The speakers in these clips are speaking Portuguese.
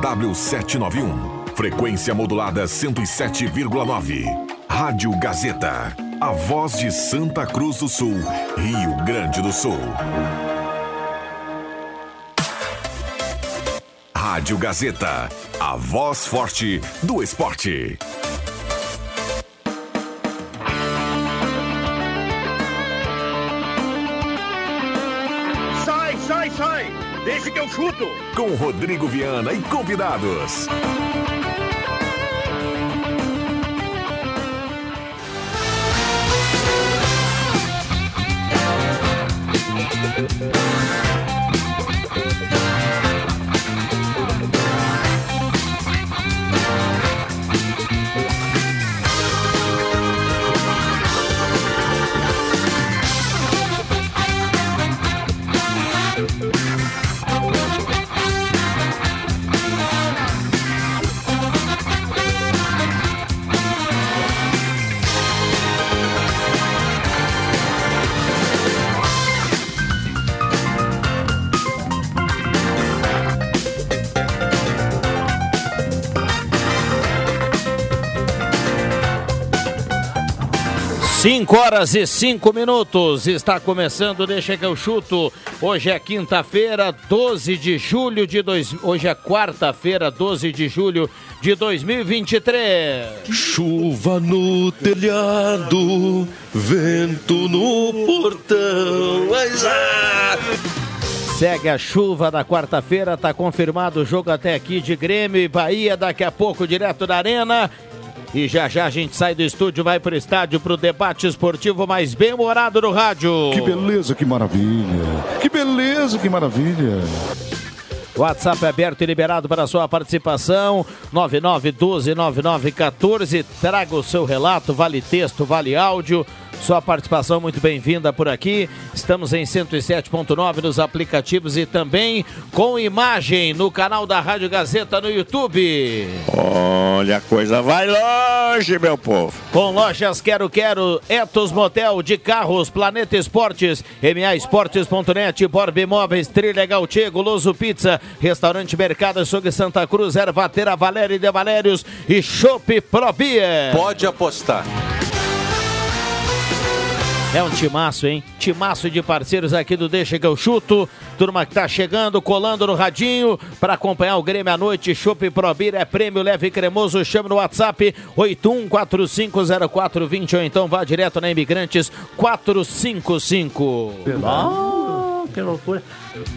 W791, frequência modulada 107,9. Rádio Gazeta, a voz de Santa Cruz do Sul, Rio Grande do Sul. Rádio Gazeta, a voz forte do esporte. Chuto! Com Rodrigo Viana e convidados. Cinco horas e cinco minutos. Está começando, deixa que eu chuto. Hoje é quinta-feira, 12 de julho de dois. Hoje é quarta-feira, 12 de julho de 2023. Chuva no telhado, vento no portão. Mas, ah! Segue a chuva da quarta-feira, tá confirmado o jogo até aqui de Grêmio e Bahia, daqui a pouco direto da Arena. E já já a gente sai do estúdio, vai pro estádio pro debate esportivo mais bem humorado no rádio. Que beleza, que maravilha. Que beleza, que maravilha. WhatsApp aberto e liberado para sua participação. 99129914. Traga o seu relato, vale texto, vale áudio. Sua participação muito bem-vinda por aqui. Estamos em 107.9 nos aplicativos e também com imagem no canal da Rádio Gazeta no YouTube. Olha, a coisa vai longe, meu povo. Com lojas Quero Quero, Etos Motel de Carros, Planeta Esportes, MA Esportes.net, Borb Imóveis, Trilegal Tchê, Goloso Pizza, Restaurante Mercado Açougue Santa Cruz, Ervatera Valéria e de Valérios e Chopp Pro Beer. Pode apostar. É um timaço, hein? Timaço de parceiros aqui do Deixa que eu chuto. Turma que tá chegando, colando no radinho para acompanhar o Grêmio à noite. Chopp Probir é prêmio leve e cremoso. Chama no WhatsApp 81450420 ou então vá direto na Imigrantes 455. Ah, que loucura.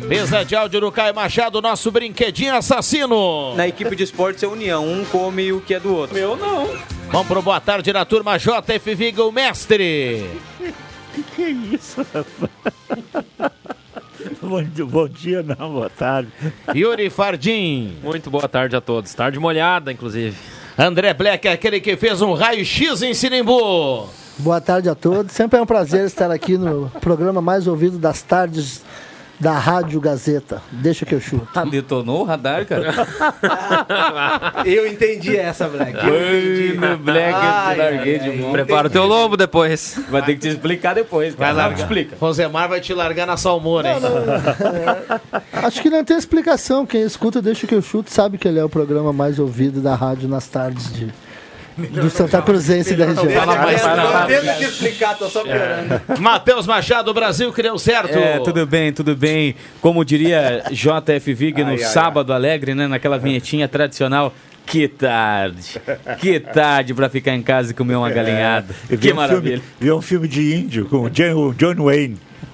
Mesa de áudio do Caio Machado, nosso brinquedinho assassino. Na equipe de esportes é união, um come o que é do outro. Meu não. Vamos pro boa tarde da turma JF Viga, o mestre. Que que é isso, rapaz? Bom, dia- bom dia, não, boa tarde. Yuri Fardim. Muito boa tarde a todos. Tarde molhada, inclusive. André Black, aquele que fez um raio-x em Sinimbu. Boa tarde a todos. Sempre é um prazer estar aqui no programa mais ouvido das tardes da Rádio Gazeta. Deixa que eu chuto. Ah, detonou o radar, cara? Eu entendi essa, Black. Ui, no Black, eu te larguei de mão. Prepara o teu lombo depois. Vai ter que te explicar depois. Vai cara. largar. Explica. Rosemar vai te largar na salmoura, hein? Acho que não tem explicação. Quem escuta Deixa que eu chuto sabe que ele é o programa mais ouvido da rádio nas tardes de, do Santa Cruzense da região. Fala mais tenta te explicar, tô só piorando. Matheus Machado, Brasil que deu certo. É, tudo bem, tudo bem. Como diria JF Vig no Ai, ai, sábado alegre, né? Naquela vinhetinha tradicional. Que tarde, que tarde pra ficar em casa e comer uma galinhada. Eu vi Que um maravilha. Filme, vi um filme de índio com o John, o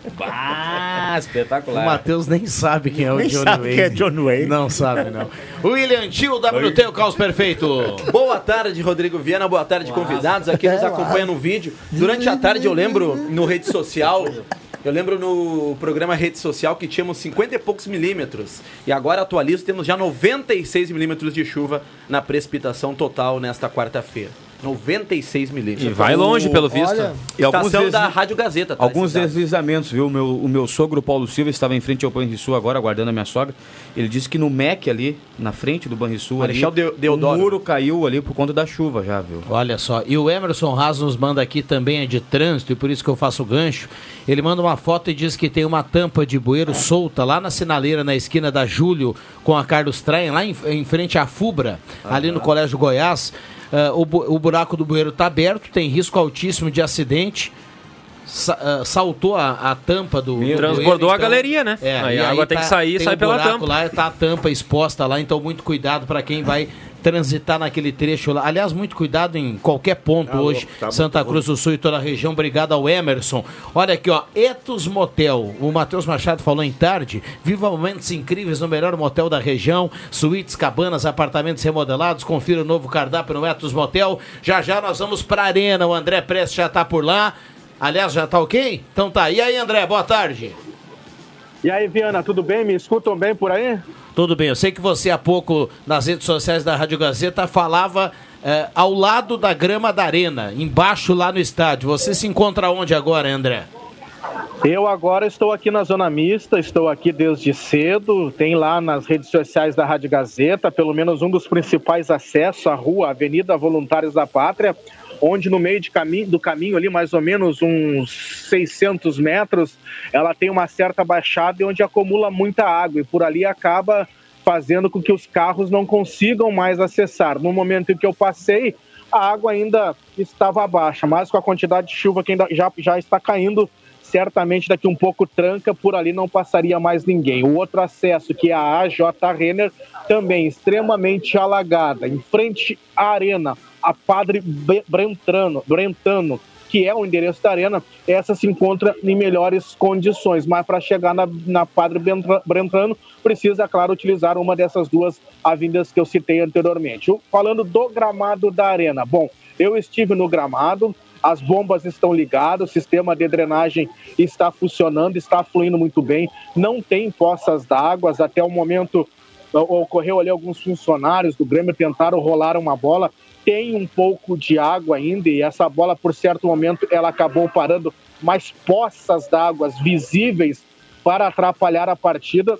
John Wayne. Ah, O espetacular. Matheus nem sabe quem é o Nem Johnny sabe Wayne. quem é John Wayne. Não sabe, não. William Tio, WT, o caos perfeito. Boa tarde, Rodrigo Viana. Boa tarde, convidados aqui nos acompanham no vídeo. Durante a tarde, eu lembro no rede social. Eu lembro no programa Rede Social que tínhamos 50 e poucos milímetros. E agora atualizo, temos já 96 milímetros de chuva na precipitação total nesta quarta-feira. 96 milímetros. E vai longe, pelo visto. Olha, E alguns Estação da Rádio Gazeta. tá? Alguns deslizamentos, viu? O meu, o meu sogro, Paulo Silva, estava em frente ao Banrisul agora, aguardando a minha sogra. Ele disse que no MEC ali, na frente do Banrisul, ali, o muro caiu ali por conta da chuva já, viu? Olha só, e o Emerson Haas nos manda aqui também é de trânsito, e por isso que eu faço o gancho. Ele manda uma foto e diz que tem uma tampa de bueiro solta lá na sinaleira, na esquina da Júlio com a Carlos Traem, lá em, em frente à Fubra, ali no Colégio Goiás. Ah, o, o buraco do bueiro está aberto, tem risco altíssimo de acidente. Sa- ah, saltou a, a tampa do. do Transbordou bueiro, a galeria, né? É, Aí e a água tem que sair, tem sai um pela buraco tampa. Lá tá a tampa exposta lá, então muito cuidado para quem vai transitar naquele trecho lá. Aliás, muito cuidado em qualquer ponto hoje. Santa Cruz do Sul e toda a região. Obrigado ao Emerson. Olha aqui, ó, Etos Motel. O Matheus Machado falou em tarde. Viva momentos incríveis no melhor motel da região. Suítes, cabanas, apartamentos remodelados. Confira o novo cardápio no Etos Motel. Já já nós vamos pra Arena. O André Prestes já tá por lá. Aliás, já tá ok? Então tá. E aí, André, boa tarde. E aí, Viana, tudo bem? Me escutam bem por aí? Tudo bem, eu sei que você há pouco nas redes sociais da Rádio Gazeta falava eh, ao lado da grama da arena, embaixo lá no estádio. Você se encontra onde agora, André? Eu agora estou aqui na Zona Mista, estou aqui desde cedo. Tem lá nas redes sociais da Rádio Gazeta, pelo menos um dos principais acessos à rua, Avenida Voluntários da Pátria, onde no meio de do caminho ali, mais ou menos uns 600 metros, ela tem uma certa baixada e onde acumula muita água e por ali acaba fazendo com que os carros não consigam mais acessar. No momento em que eu passei, a água ainda estava baixa, mas com a quantidade de chuva que ainda já, já está caindo, certamente daqui um pouco tranca, por ali não passaria mais ninguém. O outro acesso, que é a AJ Renner, também extremamente alagada, em frente à arena, a Padre Brentano, Brentano, que é o endereço da arena, essa se encontra em melhores condições, mas para chegar na, na Padre Brentano, precisa, claro, utilizar uma dessas duas avenidas que eu citei anteriormente. Falando do gramado da arena, bom, eu estive no gramado, as bombas estão ligadas, o sistema de drenagem está funcionando, está fluindo muito bem, não tem poças d'água, até o momento ocorreu ali alguns funcionários do Grêmio tentaram rolar uma bola, tem um pouco de água ainda e essa bola por certo momento ela acabou parando, mas poças d'água visíveis para atrapalhar a partida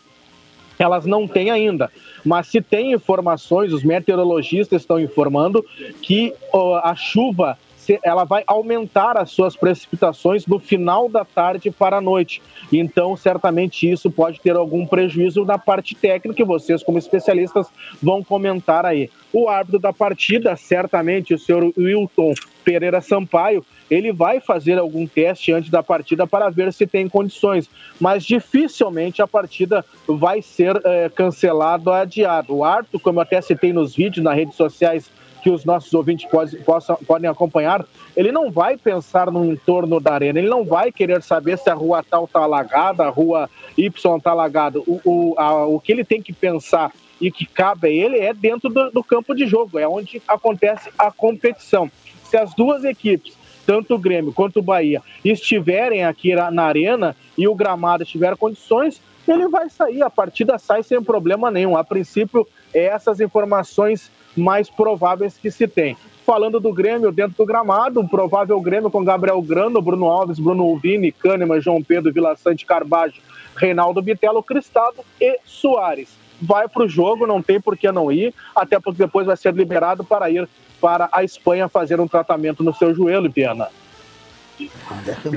elas não têm ainda. Mas se tem informações, os meteorologistas estão informando que a chuva ela vai aumentar as suas precipitações no final da tarde para a noite. Então, certamente isso pode ter algum prejuízo na parte técnica vocês, como especialistas, vão comentar aí. O árbitro da partida, certamente o senhor Wilton Pereira Sampaio, ele vai fazer algum teste antes da partida para ver se tem condições, mas dificilmente a partida vai ser eh, cancelada ou adiada. O árbitro, como eu até citei nos vídeos, nas redes sociais que os nossos ouvintes possam- podem acompanhar, ele não vai pensar no entorno da arena, ele não vai querer saber se a rua tal está alagada, a rua Y está alagada. O, o, a- o que ele tem que pensar e que cabe a ele é dentro do, do campo de jogo, é onde acontece a competição. Se as duas equipes, tanto o Grêmio quanto o Bahia, estiverem aqui na na arena e o gramado tiver condições, ele vai sair, a partida sai sem problema nenhum. A princípio, é essas informações mais prováveis que se tem. Falando do Grêmio dentro do gramado, um provável Grêmio com Gabriel Grano, Bruno Alves, Bruno Vini, Kahneman, João Pedro, Vila Sante, Carbajo, Reinaldo Bitelo, Cristado e Soares. Vai para o jogo, não tem por que não ir, até porque depois vai ser liberado para ir para a Espanha fazer um tratamento no seu joelho, Piana.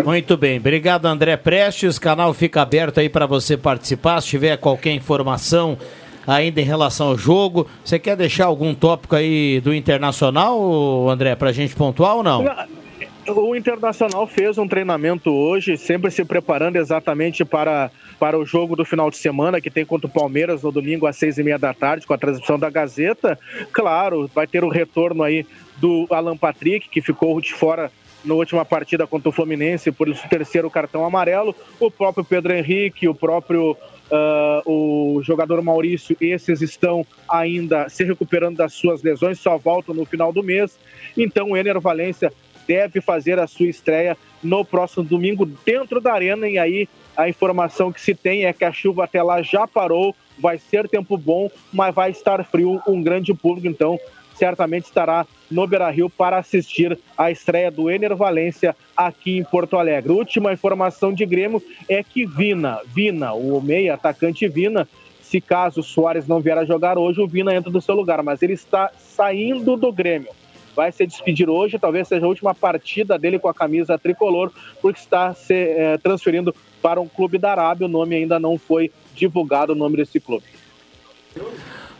Muito bem, obrigado André Prestes. O canal fica aberto aí para você participar. Se tiver qualquer informação ainda em relação ao jogo, você quer deixar algum tópico aí do Internacional, André, para a gente pontuar ou não? O Internacional fez um treinamento hoje, sempre se preparando exatamente para, para o jogo do final de semana, que tem contra o Palmeiras no domingo às seis e meia da tarde, com a transmissão da Gazeta. Claro, vai ter o retorno aí do Alan Patrick, que ficou de fora na última partida contra o Fluminense por esse terceiro cartão amarelo, o próprio Pedro Henrique, o próprio ah, o jogador Maurício, esses estão ainda se recuperando das suas lesões, só voltam no final do mês. Então o Ener Valência deve fazer a sua estreia no próximo domingo dentro da arena. E aí a informação que se tem é que a chuva até lá já parou, vai ser tempo bom, mas vai estar frio, um grande público então certamente estará no Beira-Rio para assistir a estreia do Ener Valência aqui em Porto Alegre. Última informação de Grêmio é que Vina, Vina, o meia atacante Vina, se caso o Soares não vier a jogar hoje, o Vina entra no seu lugar, mas ele está saindo do Grêmio. Vai se despedir hoje, talvez seja a última partida dele com a camisa tricolor, porque está se eh, transferindo para um clube da Arábia. O nome ainda não foi divulgado, o nome desse clube.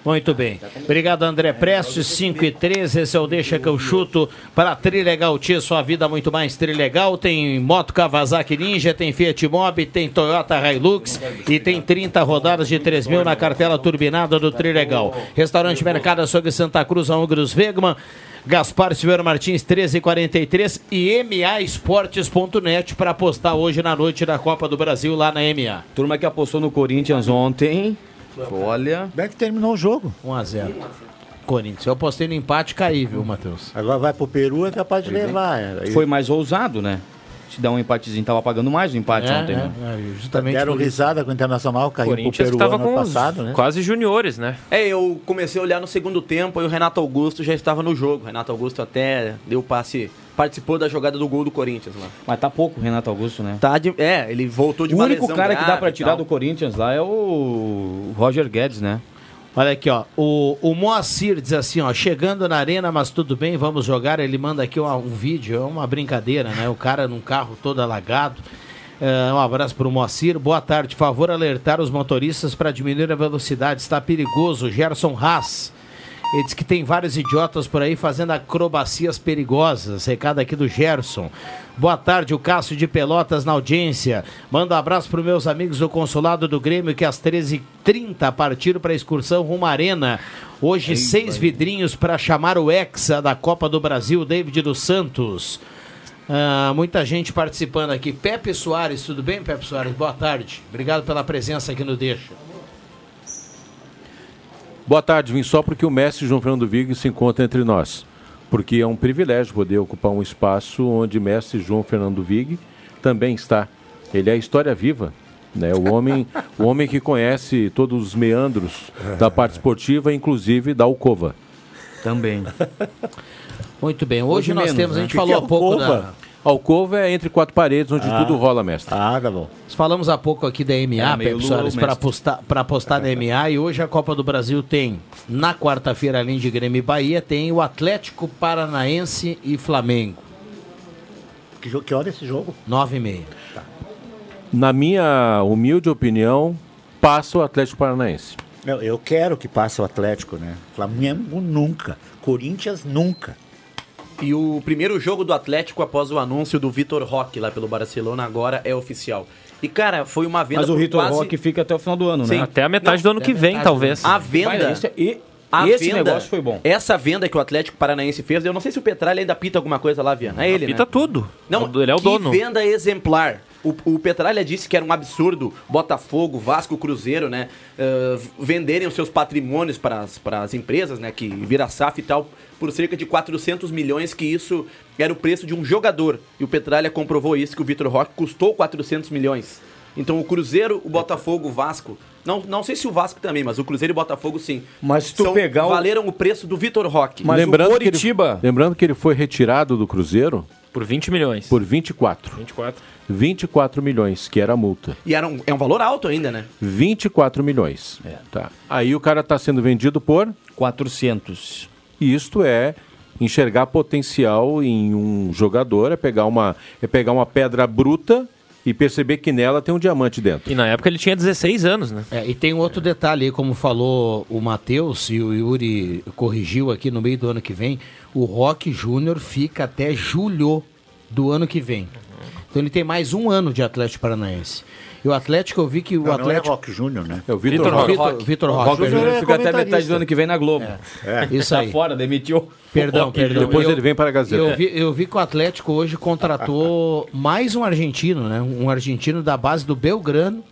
Muito bem. Obrigado, André Prestes, 5 e 13. Esse é o Deixa que eu chuto para Trilegal Tia, sua vida muito mais Trilegal. Tem Moto Kawasaki Ninja, tem Fiat Mobi, tem Toyota Hilux e tem 30 rodadas de 3 mil na cartela turbinada do Trilegal. Restaurante Mercado Açougue Santa Cruz, Ongros Vegman. Gaspar Silveira Martins 1343 e MAEsportes.net para apostar hoje na noite da Copa do Brasil lá na MA. Turma que apostou no Corinthians ontem. Olha. Como é que terminou o jogo? 1x0. Corinthians. Eu apostei no empate e caí, viu, Matheus? Agora vai pro Peru, é capaz de levar. Aí- Foi mais ousado, né? Se dar um empatezinho, tava pagando mais o empate É, ontem, né? é, é, justamente Deram risada com o Internacional, caiu pro Corinthians Peru estava ano com passado, né? quase juniores, né? É, eu comecei a olhar no segundo tempo e o Renato Augusto já estava no jogo. O Renato Augusto até deu passe, participou da jogada do gol do Corinthians lá. Mas tá pouco o Renato Augusto, né? Tá de- é, ele voltou de o único cara que dá e tirar do Corinthians lá é o Roger Guedes, né? Olha aqui, ó. O, o Moacir diz assim, ó. Chegando na arena, mas tudo bem, vamos jogar. Ele manda aqui um, um vídeo, é uma brincadeira, né? O cara num carro todo alagado. É, um abraço pro Moacir. Boa tarde. Favor alertar os motoristas para diminuir a velocidade. Está perigoso. Gerson Haas. Ele diz que tem vários idiotas por aí fazendo acrobacias perigosas. Recado aqui do Gerson. Boa tarde, o Cássio de Pelotas na audiência. Manda um abraço para meus amigos do Consulado do Grêmio que às 13h30 partiram para a excursão rumo à Arena. Hoje, seis vidrinhos para chamar o Hexa da Copa do Brasil, David dos Santos. Ah, muita gente participando aqui. Pepe Soares, tudo bem, Pepe Soares? Boa tarde. Obrigado pela presença aqui no Deixa. Boa tarde, vim só porque o mestre João Fernando Vig se encontra entre nós. Porque é um privilégio poder ocupar um espaço onde o mestre João Fernando Vig também está. Ele é a história viva. Né? O, homem, o homem que conhece todos os meandros da parte esportiva, inclusive da Alcova. Também. Muito bem. Hoje, Hoje nós menos, temos, né? a gente Que que falou é há pouco da. Alcova é entre quatro paredes, onde Ah. tudo rola, mestre. Ah, tá bom. Nós falamos há pouco aqui da MA, É, Pepe Soares, para apostar, pra apostar na MA. E hoje a Copa do Brasil tem, na quarta-feira, além de Grêmio e Bahia, tem o Atlético Paranaense e Flamengo. Que, jo- que hora é esse jogo? Nove e meia. Na minha humilde opinião, passa o Atlético Paranaense. Eu, eu quero que passe o Atlético, né? Flamengo nunca. Corinthians nunca. E o primeiro jogo do Atlético após o anúncio do Vitor Roque lá pelo Barcelona agora é oficial. E cara, foi uma venda Mas o Vitor quase... Roque fica até o final do ano, Sim. né? Até a metade do ano que vem, talvez. A venda. Vai, esse- e- a esse venda- negócio foi bom. Essa venda que o Atlético Paranaense fez, eu não sei se o Petralha ainda pita alguma coisa lá, Viana. É ele, Apita né? tudo. Não, Ele é o que dono. venda exemplar. O, o Petralha disse que era um absurdo Botafogo, Vasco, Cruzeiro, né? eh, venderem os seus patrimônios para as, para as empresas, né? Que vira SAF e tal, por cerca de 400 milhões, que isso era o preço de um jogador. E o Petralha comprovou isso, que o Vitor Roque custou 400 milhões. Então o Cruzeiro, o Botafogo, o Vasco. Não, não sei se o Vasco também, mas o Cruzeiro e o Botafogo sim. Mas se tu São- pegar o- Valeram o preço do Vitor Roque. lembrando, que ele, lembrando que ele foi retirado do Cruzeiro Por 20 milhões. por 24. 24. 24 milhões, que era a multa. E era um, é um valor alto ainda, né? 24 milhões. Tá. Aí o cara está sendo vendido por 400. Isto é enxergar potencial em um jogador, é pegar uma, é pegar uma pedra bruta e perceber que nela tem um diamante dentro. E na época ele tinha 16 anos, né? É, e tem um outro detalhe aí, como falou o Matheus e o Yuri corrigiu aqui no meio do ano que vem, o Rock Júnior fica até julho do ano que vem. Então ele tem mais um ano de Atlético Paranaense. E o Atlético, eu vi que o Não, não é Atlético. Rock Júnior, né? É o Vitor Roque. Vitor- Roque. Roque Júnior é fica até metade do ano que vem na Globo. É. Isso aí. Tá fora, demitiu. Perdão, perdão. Depois Eu- ele vem para a Gazeta. Eu vi, eu vi que o Atlético hoje contratou mais um argentino, né? Um argentino da base do Belgrano.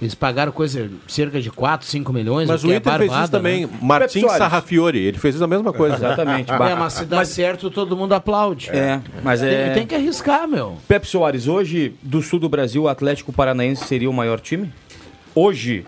Eles pagaram coisa cerca de 4, 5 milhões. Mas que o é Inter fez isso também. né? Martins Soares. Sarrafiori, ele fez a mesma coisa. Exatamente. É, mas se dá certo, todo mundo aplaude. É, mas é. Tem, tem que arriscar, meu. Pepe Soares, hoje, do sul do Brasil, o Atlético Paranaense seria o maior time? Hoje.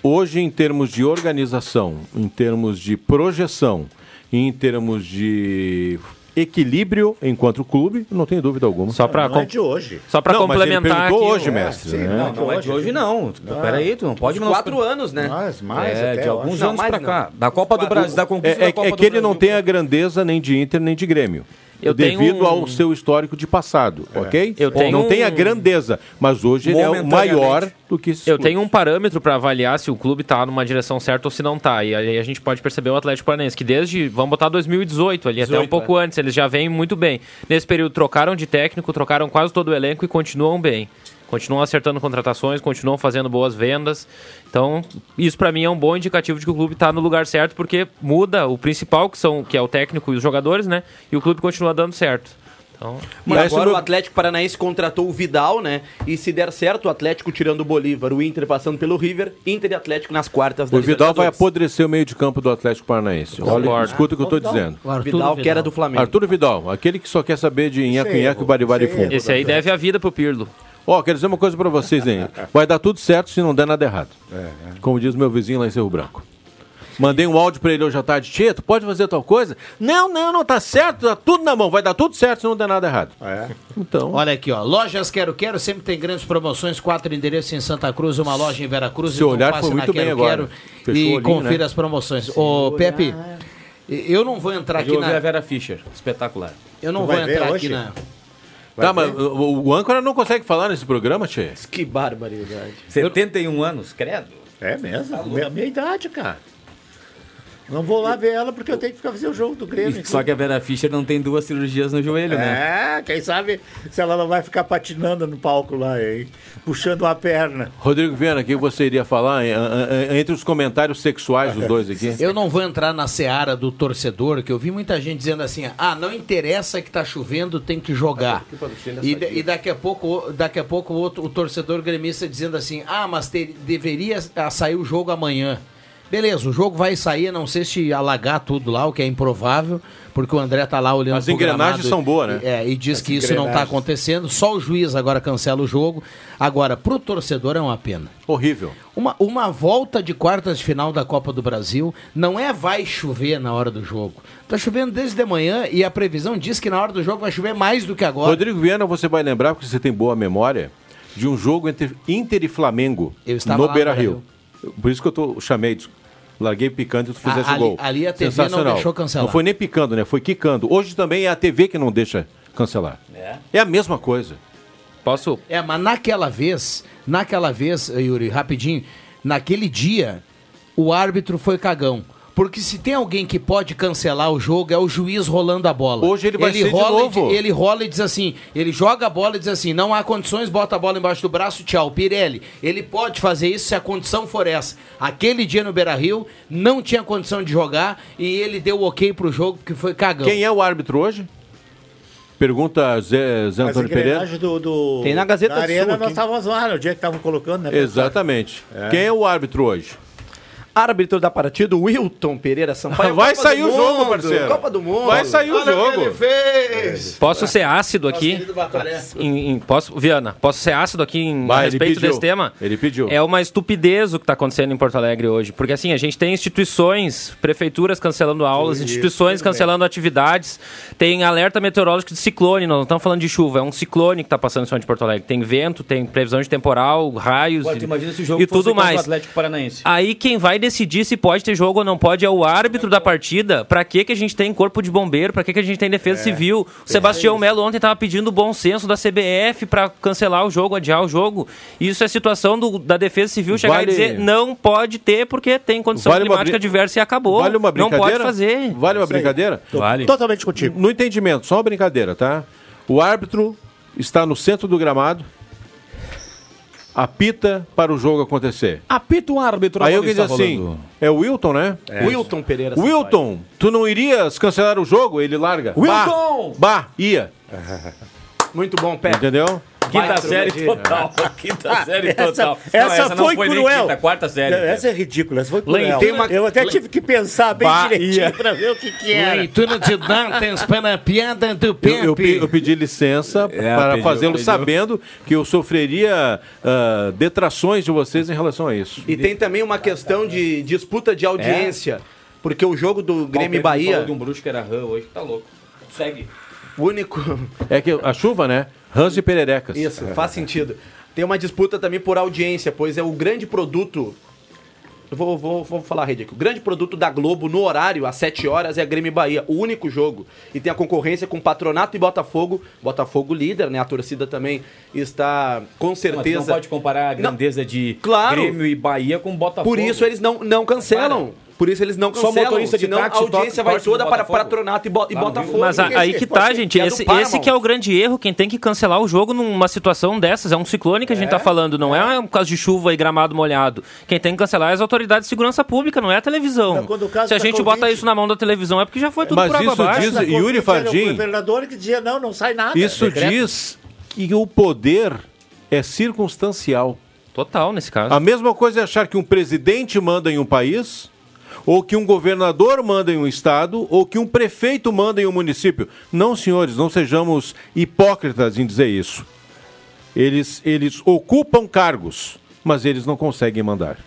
Hoje, em termos de organização, em termos de projeção, em termos de equilíbrio enquanto clube, não tenho dúvida alguma. Só pra Não é com- de hoje. Só ele complementar aqui, hoje, mestre. sim, né? não, Não é de hoje, não. Peraí, tu não pode Uns não. quatro anos, né? Mais, mais É, até, de alguns anos não. cá. Da Copa do Brasil, da conquista É, da Copa é que ele não tem a grandeza nem de Inter nem de Grêmio. Eu tenho devido um- ao seu histórico de passado, ok? Eu tenho não tem a um- grandeza, mas hoje ele é o maior do que esses Eu clubes. tenho um parâmetro para avaliar se o clube tá numa direção certa ou se não tá. E aí a gente pode perceber o Atlético Paranaense, que desde, vamos botar 2018 ali, até um 18, pouco é. antes, eles já vêm muito bem. Nesse período trocaram de técnico, trocaram quase todo o elenco e continuam bem. Continuam acertando contratações, continuam fazendo boas vendas. Então, isso para mim é um bom indicativo de que o clube está no lugar certo, porque muda o principal, que, são, que é o técnico e os jogadores, né? E o clube continua dando certo. Então, E Mas agora o Atlético Paranaense contratou o Vidal, né? E se der certo, o Atlético tirando o Bolívar, o Inter passando pelo River, Inter e Atlético nas quartas da O Vidal vai apodrecer o meio de campo do Atlético Paranaense. Olha, Concordo. escuta o que eu estou dizendo. O Arthur Vidal, que era do Flamengo. Arturo Vidal, aquele que só quer saber de nhaco-nhaco e baribari Sim. fundo. esse aí deve a vida pro Pirlo. Ó, quero dizer uma coisa pra vocês, hein? Vai dar tudo certo se não der nada errado. Como diz meu vizinho lá em Cerro Branco. Mandei um áudio pra ele hoje à tarde. Tia, tu pode fazer tal coisa? Não, não, não, tá certo, tá tudo na mão. Vai dar tudo certo se não der nada errado. É. Então, Olha aqui, ó. Lojas Quero Quero sempre tem grandes promoções. Quatro endereços em Santa Cruz, uma loja em Veracruz. Seu então olhar passe foi na muito bem Quero agora. Quero e olhinho, confira né? as promoções. Ô, Pepe, eu não vou entrar De aqui ouvir a na. Vera Fischer. Espetacular. Eu não Tu vou entrar hoje? aqui na. tá, mas o, o âncora não consegue falar nesse programa, Tia? Que barbaridade. 71 anos, credo. É mesmo? Minha, minha idade, cara. Não vou lá ver ela porque eu tenho que ficar fazer o jogo do Grêmio. Só que a Vera Fischer não tem duas cirurgias no joelho, né? É, quem sabe se ela não vai ficar patinando no palco lá, hein? Puxando a perna. Rodrigo Viana, o que você iria falar entre os comentários sexuais dos dois aqui? Eu não vou entrar na seara do torcedor, que eu vi muita gente dizendo assim: ah, não interessa que tá chovendo, tem que jogar. E, da- e daqui a pouco, daqui a pouco o, outro, o torcedor gremista dizendo assim: ah, mas ter- deveria sair o jogo amanhã. Beleza, o jogo vai sair, não sei se alagar tudo lá, o que é improvável, porque o André tá lá olhando As pro engrenagens são boas, né? E, é, e diz As que isso não está acontecendo. Só o juiz agora cancela o jogo. Agora, pro torcedor é uma pena. Horrível. Uma, uma volta de quartas de final da Copa do Brasil não é vai chover na hora do jogo. Tá chovendo desde de manhã e a previsão diz que na hora do jogo vai chover mais do que agora. Rodrigo Viana, você vai lembrar, porque você tem boa memória, de um jogo entre Inter e Flamengo Eu estava no lá no Beira Rio. Por isso que eu tô, chamei, larguei picando e tu fizesse A- o ali- gol. ali a TV não Sensacional. deixou cancelar. Não foi nem picando, né? Foi quicando. Hoje também é a TV que não deixa cancelar. É, a mesma coisa. Posso? É, mas naquela vez, naquela vez, Yuri, rapidinho, naquele dia, o árbitro foi cagão. Porque se tem alguém que pode cancelar o jogo, é o juiz rolando a bola. Hoje ele vai ser de rola e novo. di- ele rola e diz assim, ele joga a bola e diz assim, não há condições, bota a bola embaixo do braço, tchau. Pirelli, ele pode fazer isso se a condição for essa. Aquele dia no Beira-Rio, não tinha condição de jogar e ele deu ok pro jogo, porque foi cagão. Quem é o árbitro hoje? Pergunta Zé, Zé Antônio Pereira. do, do... Tem na Gazeta da do Arena Sul nós estávamos lá, no dia que estavam colocando, né? Exatamente. Quem é o árbitro hoje? Árbitro da partida, Wilton Pereira Sampaio. Vai Copa sair o jogo, Mundo, parceiro. Copa do Mundo. Vai sair o Olha o que jogo. ele fez! Posso ser ácido aqui? Em, em- posso, Viana, posso ser ácido aqui em, a Vai, respeito desse tema? Ele pediu. É uma estupidez o que está acontecendo em Porto Alegre hoje. Porque assim, a gente tem instituições, prefeituras cancelando aulas, instituições cancelando atividades, tem alerta meteorológico de ciclone, nós não estamos falando de chuva, é um ciclone que está passando em cima de Porto Alegre. Tem vento, tem previsão de temporal, raios Agora, e, e tudo mais. Atlético Paranaense. Aí quem vai decidir se pode ter jogo ou não pode é o árbitro da partida. Pra que que a gente tem corpo de bombeiro? Pra que que a gente tem defesa civil? O Sebastião Melo ontem tava pedindo bom senso da CBF pra cancelar o jogo, adiar o jogo. Isso é situação do- da defesa civil chegar Vale- e dizer não pode ter porque tem condição Vale climática brin- diversa e acabou. Vale uma não brincadeira? pode fazer. Vale uma brincadeira? Vale. Totalmente contigo. No entendimento, só uma brincadeira, tá? O árbitro está no centro do gramado, apita para o jogo acontecer. Apita um árbitro. Aí alguém diz está assim, rolando. é o Wilton, né? Wilton Pereira Sampaio. Wilton, tu não irias cancelar o jogo? Ele larga. Wilton! Bah, bah ia. Muito bom, Pé. Entendeu? Quinta Vai, série total. Quinta série Essa, total. essa, Não, não foi, nem cruel. quinta, quarta série. Essa é ridícula, essa foi cruel. tem uma- Eu até tive que pensar bem Bahia. direitinho pra ver o que que era. Leitura de datas para a piada do Eu, Pepe. eu pe- eu pedi licença É, para fazê-lo sabendo que eu sofreria ah, detrações de vocês em relação a isso. E tem também uma questão de disputa de audiência. Porque o jogo do Grêmio e Bahia, falou de um bruxo que era rã hoje, tá louco. Segue. o único. É que a chuva, né? Rãs e pererecas. Isso, faz sentido. Tem uma disputa também por audiência, pois é o grande produto. Eu vou, vou, vou falar a rede aqui. O grande produto da Globo no horário, às 7 horas, é Grêmio e Bahia. O único jogo. E tem a concorrência com Patronato e Botafogo. Botafogo líder, né? A torcida também está com Mas tu não certeza. pode comparar a grandeza de Claro. Grêmio e Bahia com Botafogo. Por isso eles não, não cancelam. Por isso eles não Só cancelam. motorista de senão táxi a audiência vai toda para. Patronato e, Bo e Botafogo. Mas a- aí que tá, gente. É Esse, esse que é o grande erro. Quem tem que cancelar o jogo numa situação dessas. É um ciclone que a gente tá falando. Não é um caso de chuva e gramado molhado. Quem tem que cancelar é as autoridades de segurança pública, não é a televisão. Mas quando o caso Se a da gente bota isso na mão da televisão é porque já foi tudo Mas por água isso abaixo. diz- Na Yuri Fardim- O governador que dizia, não, não sai nada. Isso Decreto. diz que o poder é circunstancial. Total, nesse caso. A mesma coisa é achar que um presidente manda em um país, ou que um governador manda em um estado, ou que um prefeito manda em um município. Não, senhores, não sejamos hipócritas em dizer isso. Eles, eles ocupam cargos, mas eles não conseguem mandar.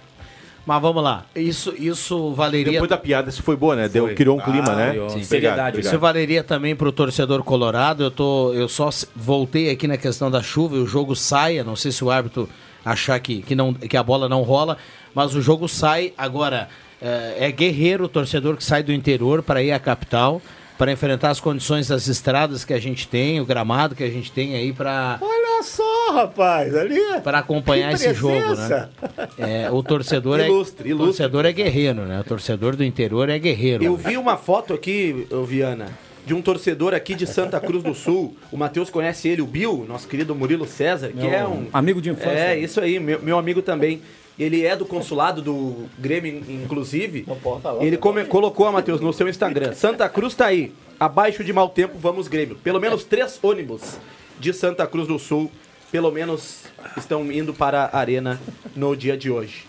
Mas vamos lá. Isso, isso valeria. Depois da piada, se foi boa, né? Deu, Foi. criou um clima, Ah, né? criou. Obrigado, Seriedade. obrigado. Isso valeria também para o torcedor colorado. Eu, tô, eu só voltei aqui na questão da chuva e o jogo saia. Não sei se o árbitro achar que, que, não, que a bola não rola, mas o jogo sai. Agora, é, é guerreiro o torcedor que sai do interior para ir à capital, para enfrentar as condições das estradas que a gente tem, o gramado que a gente tem aí para Olha só, rapaz, ali. é- para acompanhar Que esse jogo, né? É, o torcedor Ilustre, é o ilustre. torcedor é guerreiro, né? O torcedor do interior é guerreiro. Eu vi uma foto aqui, Viana, de um torcedor aqui de Santa Cruz do Sul. O Matheus conhece ele, o Bill, nosso querido Murilo César, que Meu é um. amigo de infância. É, isso aí, meu, meu amigo também. Ele é do consulado do Grêmio, in- inclusive. Ele come- colocou, a Matheus, no seu Instagram. Santa Cruz tá aí. Abaixo de mau tempo, vamos Grêmio. Pelo menos três ônibus de Santa Cruz do Sul, pelo menos, estão indo para a Arena no dia de hoje.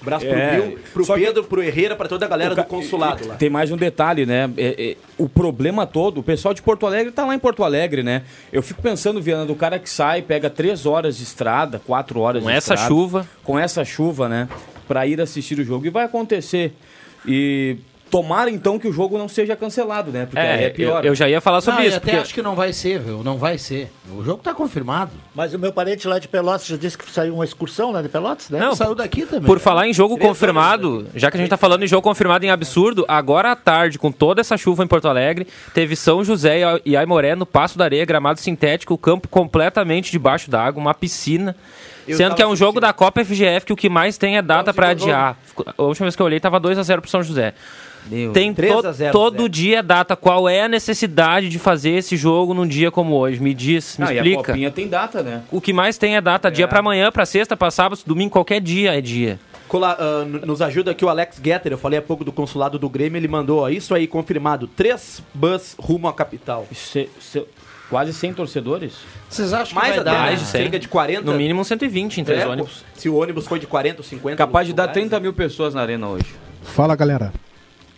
Abraço pro É, Bill, pro só que- Pedro, pro Herrera, para toda a galera O ca- do consulado lá. Tem mais um detalhe, né? É, é, o problema todo, o pessoal de Porto Alegre tá lá em Porto Alegre, né? Eu fico pensando, Viana, do cara que sai, pega três horas de estrada, quatro horas Com de essa estrada, chuva. Com essa chuva, né? Pra ir assistir o jogo. E vai acontecer. E tomara então que o jogo não seja cancelado, né? Porque aí É, é pior. eu, eu já ia falar sobre Não, isso. até Porque... acho que não vai ser, viu? Não vai ser. O jogo tá confirmado. Mas o meu parente lá de Pelotas já disse que saiu uma excursão lá de Pelotas, né? Não, Saiu daqui também. Por falar em jogo confirmado, já que a gente tá falando em jogo confirmado em absurdo, agora à tarde, com toda essa chuva em Porto Alegre, teve São José e- Aimoré no Passo da Areia, gramado sintético, o campo completamente debaixo d'água, uma piscina. Eu sendo que é um jogo da Copa FGF que o que mais tem é data o adiar. A última vez que eu olhei tava 2 a 0 pro São José. Tem 3 to- a 0, todo Zé. dia data. Qual é a necessidade de fazer esse jogo num dia como hoje? Me diz, me Não, e a explica. copinha tem data, né? O que mais tem é data, dia pra amanhã, pra sexta, pra sábado, domingo, qualquer dia é dia. Cola- ah, n- nos ajuda aqui o Alex Getter, eu falei há pouco do consulado do Grêmio, ele mandou, ó, isso aí, confirmado, três bus rumo à capital. Se- se- quase 100 torcedores? Vocês acham que Mais vai até, dar? mais de né? 100. cerca de 40. No mínimo 120 em três É, ônibus. Se o ônibus foi de 40 ou 50. Capaz de dar lugares. 30 mil pessoas na arena hoje. Fala galera,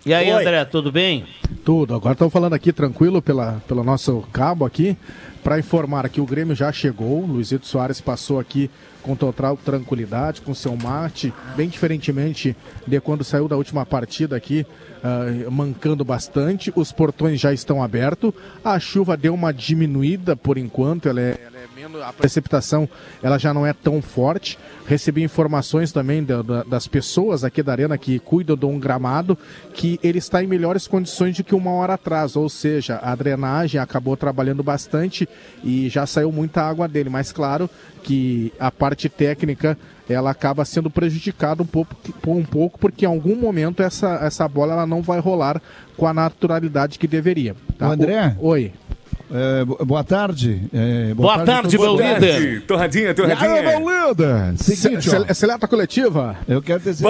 E aí, Oi. André, tudo bem? tudo. Agora estamos falando aqui tranquilo pela, pelo nosso cabo aqui para informar que o Grêmio já chegou. Luizito Soares passou aqui com total tranquilidade, com seu mate, bem diferentemente de quando saiu da última partida aqui, ah, mancando bastante. Os portões já estão abertos. A chuva deu uma diminuída por enquanto, ela é, ela é menos, a precipitação ela já não é tão forte. Recebi informações também da- da- das pessoas aqui da arena que cuidam de um gramado que ele está em melhores condições do que uma hora atrás, ou seja, a drenagem acabou trabalhando bastante e já saiu muita água dele, mas claro que a parte técnica ela acaba sendo prejudicada um pouco, um pouco porque em algum momento essa, essa bola ela não vai rolar com a naturalidade que deveria. tá? Ô, André? O- Oi. É, bo- boa tarde. É, Boa tarde, a todos. meu líder. Torradinha, E aí, meu líder? Seguinte, ó, Seleta coletiva? eu quero dizer...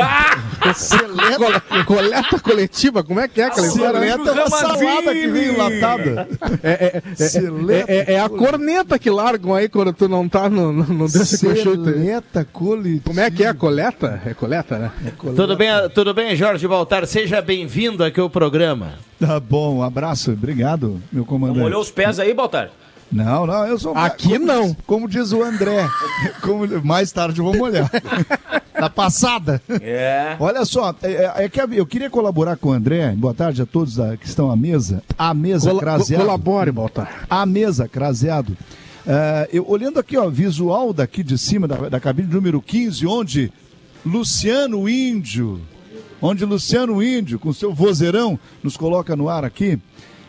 Cole- coleta coletiva? Como é que é aquela história? Seleta é uma salada que vem enlatada. É, é, é, Seleta é, é- é a corneta que largam aí quando tu não tá no. no chute. Seleta coletiva. Como é que é a coleta? É coleta, né? Tudo bem, tudo bem, Jorge Baltar? Seja bem-vindo aqui ao programa. Tá bom, um abraço. Obrigado, meu comandante. Molhou os pés aí, Baltar? Não, não, eu sou. Aqui como não. como diz o André. como- mais tarde eu vou molhar. Na passada. É. Olha só, é, é- é que eu queria colaborar com o André. Boa tarde a todos da- que estão à mesa. À mesa, Cola- craseado. colabore, Baltar. À mesa, craseado. É, eu, olhando aqui, ó, visual daqui de cima da, da cabine número 15, onde Luciano Índio, onde Luciano Índio, com seu vozeirão, nos coloca no ar aqui,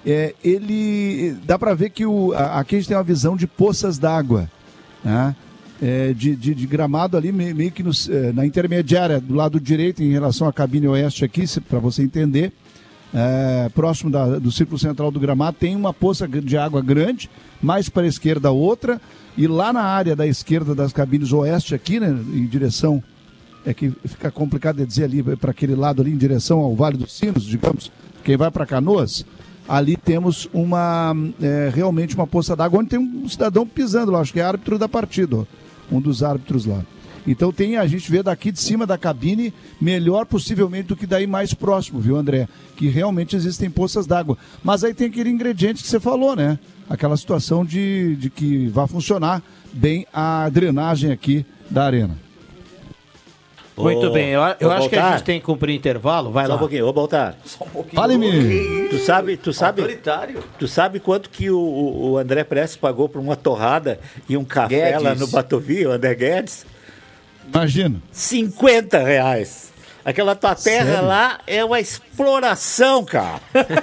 é, ele dá para ver que o, a- aqui a gente tem uma visão de poças d'água, né? É, de, de- de gramado ali, meio, que é, na intermediária, do lado direito, em relação à cabine oeste aqui, para você entender, é, próximo da- do círculo central do gramado, tem uma poça de água grande, mais para a esquerda outra, e lá na área da esquerda das cabines oeste aqui, né, em direção, é que fica complicado de dizer ali, para aquele lado ali, em direção ao Vale dos Sinos, digamos, quem vai para Canoas, ali temos uma, é, realmente uma poça d'água, onde tem um cidadão pisando lá, acho que é árbitro da partida, um dos árbitros lá. Então tem a gente vê daqui de cima da cabine melhor possivelmente do que daí mais próximo, viu, André? Que realmente existem poças d'água. Mas aí tem aquele ingrediente que você falou, né? Aquela situação de, de que vai funcionar bem a drenagem aqui da arena. Muito Ô, bem, eu, eu acho que a gente tem que cumprir intervalo. Vai Só lá. um pouquinho, ô Baltar. Só um pouquinho. Fale-me. Tu sabe, tu sabe, Autoritário. tu sabe quanto que o, o André Prestes pagou por uma torrada e um café Guedes. lá no Batovi, o André Guedes? Imagina. 50 reais. Aquela tua terra Sério? lá é uma exploração, cara.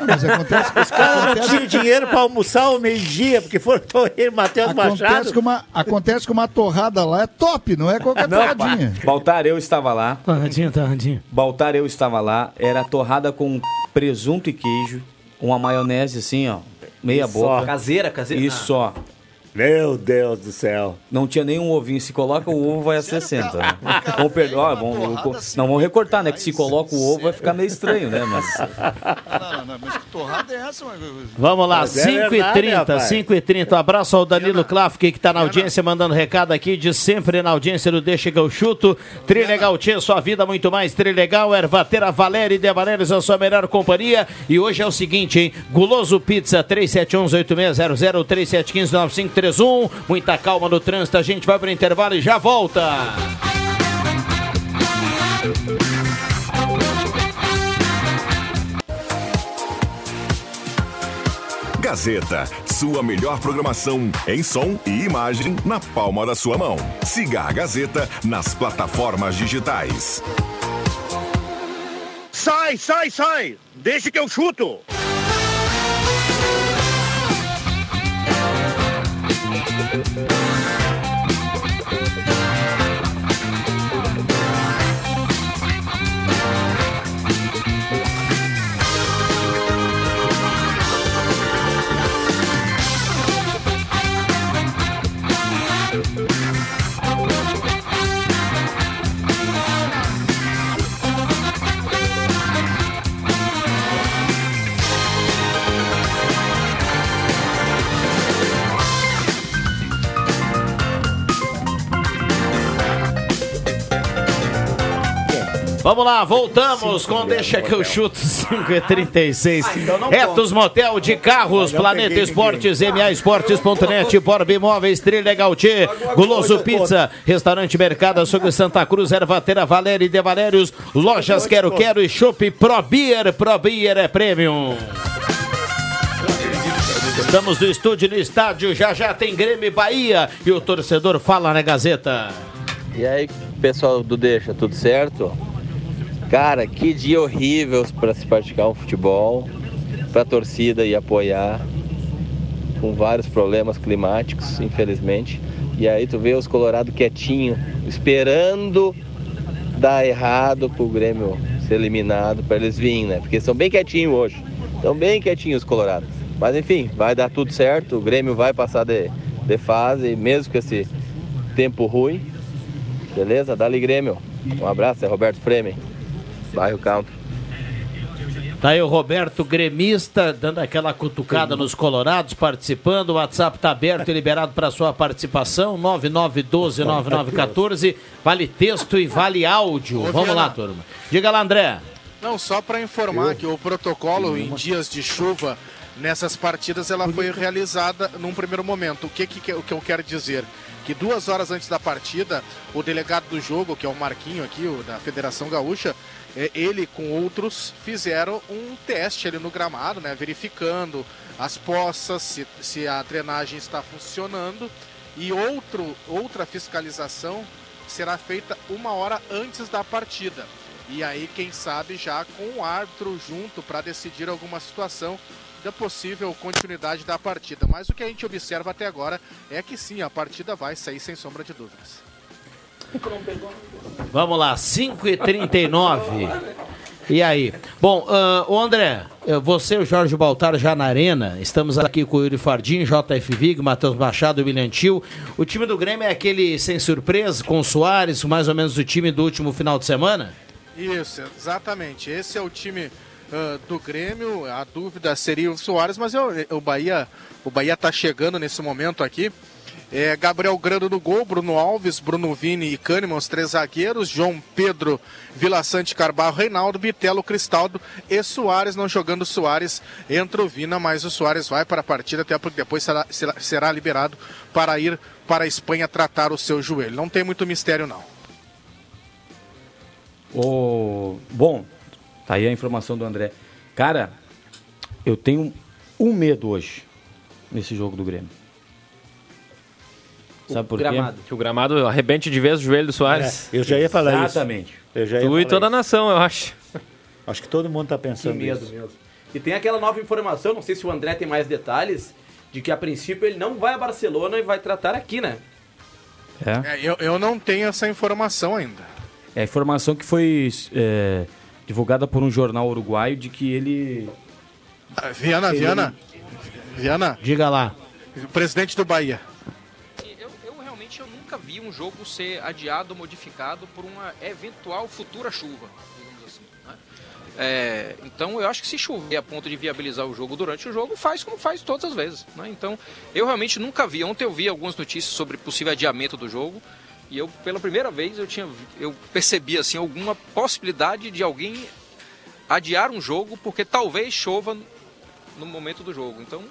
Mas acontece, Os caras não tinham dinheiro para almoçar ao meio-dia, porque foram torrer Matheus acontece, Machado. que uma, acontece que uma torrada lá é top, não é qualquer Não, torradinha. Baltar, eu estava lá. Torradinho, torradinho. Baltar, eu estava lá. Era torrada com presunto e queijo. Uma maionese assim, ó. Meia Isso, boca. ó. Caseira, caseira. Isso só. Meu Deus do céu. Não tinha nenhum ovinho. Se coloca o ovo, vai a 60. Né? Vamos perder. Ó, vamos, não, vamos recortar, né? Que se coloca o ovo vai ficar meio estranho, né? Mas. Não, não, não, mas que torrada é essa? Vamos lá, Mas é 5 verdade, e 30 rapaz. 5 e 30 Abraço ao Danilo Klafke, que está na audiência, mandando recado aqui, de sempre na audiência do Deixa que eu chuto. Trilegal Tia, sua vida muito mais. Trilegal, Ervatera Valéria e De Valérios, a sua melhor companhia. E hoje é o seguinte, hein? Guloso Pizza, 3711-8600, 3715-9531. Muita calma no trânsito, a gente vai para o intervalo e já volta. Gazeta, sua melhor programação em som e imagem na palma da sua mão. Siga a Gazeta nas plataformas digitais. Sai, sai, sai! Deixa que eu chuto! Vamos lá, voltamos com Deixa que eu chuto 5 e 36 então Etos Motel de Carros, Planeta peguei Esportes, MA Esportes.net, Borb Imóveis, Trilegal Tchê, Guloso Pizza, Restaurante Mercado, Açougue Santa Cruz, Ervatera Valéria e De Valérios, Lojas Quero Quero e Chopp Pro Beer, Pro Beer é Premium. Estamos no estúdio no estádio, já já tem Grêmio e Bahia e o torcedor fala na Gazeta. E aí, pessoal do Deixa, tudo certo? Cara, que dia horrível para se praticar um futebol, para torcida ir apoiar, com vários problemas climáticos, infelizmente. E aí tu vê os Colorado quietinho, esperando dar errado pro Grêmio ser eliminado para eles virem, né? Porque são bem quietinhos hoje. Estão bem quietinhos os Colorado. Mas enfim, vai dar tudo certo, o Grêmio vai passar de, de fase, mesmo com esse tempo ruim. Beleza? Dali Grêmio. Um abraço, é Roberto Fremen. Bairro Country. Tá aí o Roberto Gremista dando aquela cutucada nos Colorados, participando. O WhatsApp tá aberto e liberado para sua participação. 9912-9914. Vale texto e vale áudio. Vamos lá, turma. Diga lá, André. Não, só para informar que o protocolo em dias de chuva nessas partidas ela foi realizada num primeiro momento. O que, que, o que eu quero dizer? Que duas horas antes da partida, o delegado do jogo, que é o Marquinho aqui, o da Federação Gaúcha, ele com outros fizeram um teste ali no gramado, né? Verificando as poças, se, se a drenagem está funcionando. E outro, outra fiscalização será feita uma hora antes da partida. E aí, quem sabe, já com o árbitro junto para decidir alguma situação da possível continuidade da partida. Mas o que a gente observa até agora é que sim, a partida vai sair sem sombra de dúvidas. Vamos lá, 5h39. E aí? Bom, uh, André, você e o Jorge Baltar já na arena. Estamos aqui com o Yuri Fardim, JF Vig, Matheus Machado William Tio. O time do Grêmio é aquele sem surpresa, com o Soares, mais ou menos o time do último final de semana? Isso, exatamente. Esse é o time uh, do Grêmio. A dúvida seria o Soares, mas eu, o Bahia o Bahia está chegando nesse momento aqui. É, Gabriel Grando no gol, Bruno Alves, Bruno Vini e Kahneman, os três zagueiros, João Pedro, Vila Sante Carvalho, Reinaldo, Bitelo, Cristaldo e Soares, não jogando Soares, entra o Vina, mas o Soares vai para a partida, até porque depois será, será, será liberado para ir para a Espanha tratar o seu joelho. Não tem muito mistério, não. O... Bom, tá aí a informação do André. Cara, eu tenho um medo hoje nesse jogo do Grêmio. Sabe por gramado. quê? Que o gramado arrebente de vez o joelho do Soares. É, eu já ia falar isso. Exatamente. Eu já ia Tu e toda a isso. nação, eu acho. Acho que todo mundo tá Que pensando medo nisso. mesmo. E tem aquela nova informação, não sei se o André tem mais detalhes, de que a princípio ele não vai a Barcelona e vai tratar aqui, né? É. É, eu, eu não tenho essa informação ainda. É a informação que foi é, divulgada por um jornal uruguaio de que ele. Ah, Viana, Ele- Viana, Viana. Diga lá. Presidente do Bahia. Nunca vi um jogo ser adiado ou modificado por uma eventual futura chuva, digamos assim. né? É, então eu acho que se chover a ponto de viabilizar o jogo durante o jogo, faz como faz todas as vezes. né? Então eu realmente nunca vi. Ontem eu vi algumas notícias sobre possível adiamento do jogo. E eu, pela primeira vez, eu, tinha, eu percebi assim, alguma possibilidade de alguém adiar um jogo porque talvez chova no momento do jogo. Então,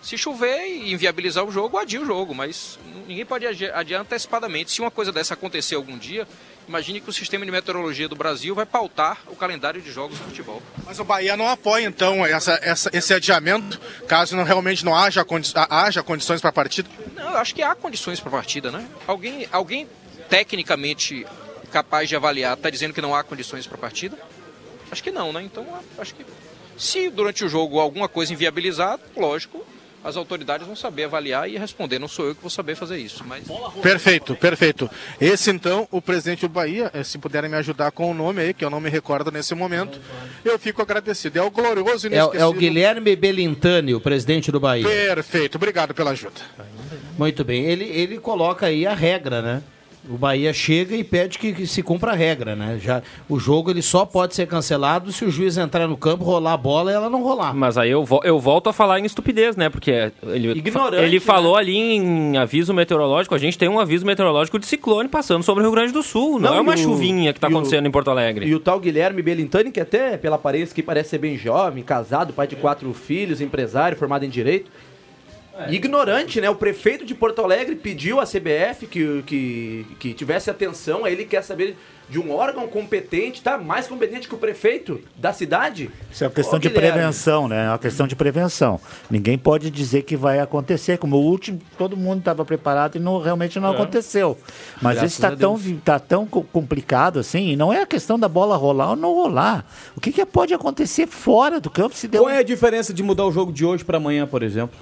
se chover e inviabilizar o jogo, adia o jogo, mas ninguém pode adi- adiar antecipadamente. Se uma coisa dessa acontecer algum dia, imagine que o sistema de meteorologia do Brasil vai pautar o calendário de jogos de futebol. Mas o Bahia não apoia, então, essa, essa- esse adiamento, caso não, realmente não haja, condi haja condições para a partida? Não, eu acho que há condições para a partida, né? Alguém, alguém tecnicamente capaz de avaliar está dizendo que não há condições para a partida? Acho que não, né? Então, acho que se durante o jogo alguma coisa inviabilizar, lógico, as autoridades vão saber avaliar e responder. Não sou eu que vou saber fazer isso, mas... Perfeito, perfeito. Esse então, o presidente do Bahia, eh, se puderem me ajudar com o nome aí, que eu não me recordo nesse momento, eu fico agradecido. É o glorioso É, o- inesquecível. é o Guilherme Belintani, o presidente do Bahia. Perfeito, obrigado pela ajuda. Muito bem. Ele, ele coloca aí a regra, né? O Bahia chega e pede que, que se cumpra a regra, né? Já, o jogo ele só pode ser cancelado se o juiz entrar no campo, rolar a bola e ela não rolar. Mas aí eu, vo- eu volto a falar em estupidez, né? Porque ele, Ignorante, ele né? falou ali em aviso meteorológico. A gente tem um aviso meteorológico de ciclone passando sobre o Rio Grande do Sul. Não, Não, é uma o- chuvinha que está e o- acontecendo em Porto Alegre. E o tal Guilherme Belintani, que até pela aparência que parece ser bem jovem, casado, pai de quatro filhos, empresário, formado em Direito. Ignorante, né? O prefeito de Porto Alegre pediu à CBF que, que, que tivesse atenção, aí ele quer saber de um órgão competente, tá? Mais competente que o prefeito da cidade. Isso é uma questão Ô, de Guilherme. prevenção, né? É uma questão de prevenção. Ninguém pode dizer que vai acontecer. Como o último, todo mundo estava preparado e não, realmente não É. aconteceu. Mas Graças esse está tão, tá tão co- complicado assim. E não é a questão da bola rolar ou não rolar. O que, que pode acontecer fora do campo se deu. Qual é a diferença de mudar o jogo de hoje para amanhã, por exemplo?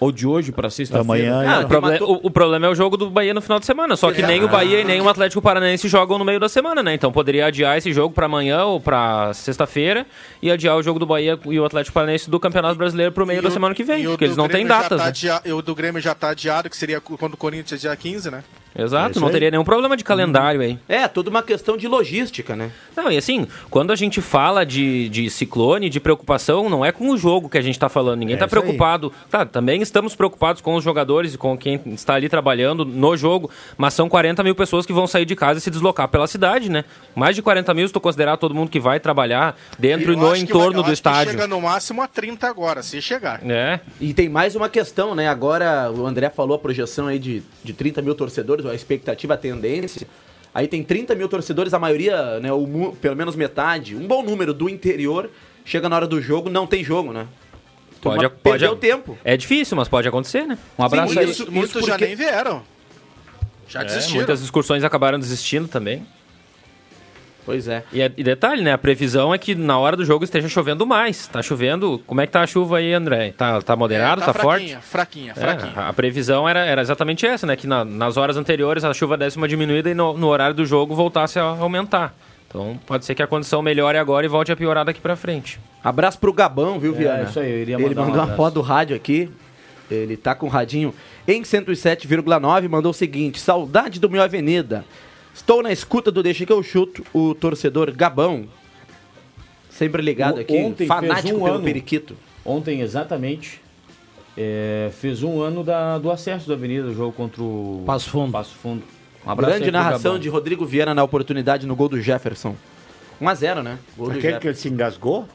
Ou de hoje para sexta-feira? Ah, o, proble- o- o problema é o jogo do Bahia no final de semana. Só que nem o Bahia e nem o Atlético Paranaense jogam no meio da semana, né? Então poderia adiar esse jogo para amanhã ou para sexta-feira e adiar o jogo do Bahia e o Atlético Paranaense do Campeonato Brasileiro para o meio E da o- semana que vem. o Porque eles não têm Grêmio já datas. tá né? o do Grêmio já está adiado, que seria quando o Corinthians dia 15, né? Exato, não teria nenhum problema de calendário aí. É, toda uma questão de logística, né? Não, e assim, quando a gente fala de, de ciclone, de preocupação, não é com o jogo que a gente está falando. Ninguém É está isso aí. preocupado. Tá, também estamos preocupados com os jogadores e com quem está ali trabalhando no jogo, mas são 40 mil pessoas que vão sair de casa e se deslocar pela cidade, né? Mais de 40 mil, se tu considerar todo mundo que vai trabalhar dentro e Eu no que vai- entorno eu do acho que estádio. Chega no máximo a 30 agora, se chegar. É. E tem mais uma questão, né? Agora o André falou a projeção aí de, de 30 mil torcedores, a expectativa, a tendência. Aí tem 30 mil torcedores, a maioria, né? O, pelo menos metade, um bom número do interior. Chega na hora do jogo, não tem jogo, né? Pode, Turma pode, perdeu tempo. É difícil, mas pode acontecer, né? Um abraço Sim, aí. isso- Muitos isso já porque- nem vieram. Já É, desistiram. muitas excursões acabaram desistindo também. Pois é. E, e detalhe, né? A previsão é que na hora do jogo esteja chovendo mais. Tá chovendo. Como é que tá a chuva aí, André? Tá, tá moderado? É, tá, fraquinha, forte? Fraquinha, É, fraquinha. a a previsão era, era exatamente essa, né? Que na- nas horas anteriores a chuva desse uma diminuída e no, no horário do jogo voltasse a aumentar. Então pode ser que a condição melhore agora e volte a piorar daqui pra frente. Abraço pro Gabão, viu, É, Viana? isso aí, eu iria Ele mandar um mandou uma abraço. foto do rádio aqui. Ele tá com o radinho em 107,9. Mandou o seguinte: saudade do meu Avenida. Estou na escuta do Deixa que eu chuto, o torcedor Gabão. Sempre ligado aqui, Ontem fanático um pelo ano. periquito. Ontem, exatamente, é, fez um ano da- do acesso da Avenida, do jogo contra o Passo Fundo. Passo Fundo. Um Grande narração de Rodrigo Viana na oportunidade no gol do Jefferson. 1x0, né? Gol do Aquele que ele se engasgou?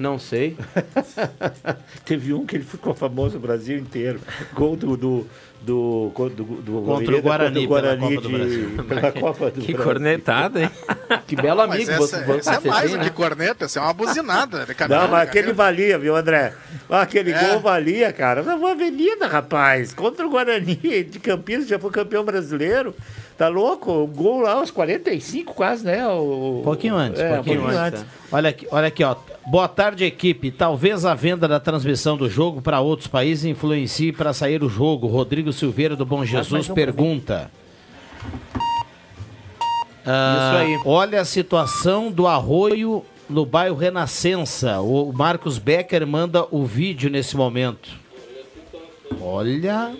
Não sei. Teve um que ele ficou famoso no Brasil inteiro. Gol do. do do, do, do, do Contra o Guarani, contra o pela Guarani Copa do de- Brasil. pela Copa do Que Brasil. cornetada, hein? Que belo Mas amigo essa, você você essa é mais do que né? corneta, essa é uma buzinada. de Não, mas aquele valia, viu, André? Aquele É. gol valia, cara. Na avenida, rapaz. Contra o Guarani de Campinas, já foi campeão brasileiro. Tá louco? O gol lá aos 45, quase, né? O... Um pouquinho antes, É, um pouquinho antes. Olha aqui, olha aqui, ó. Boa tarde, equipe. Talvez a venda da transmissão do jogo para outros países influencie para sair o jogo. Rodrigo Silveira do Bom Jesus mais um pergunta. Ah, Isso aí. Olha a situação do arroio no bairro Renascença. O Marcos Becker manda o vídeo nesse momento. Olha,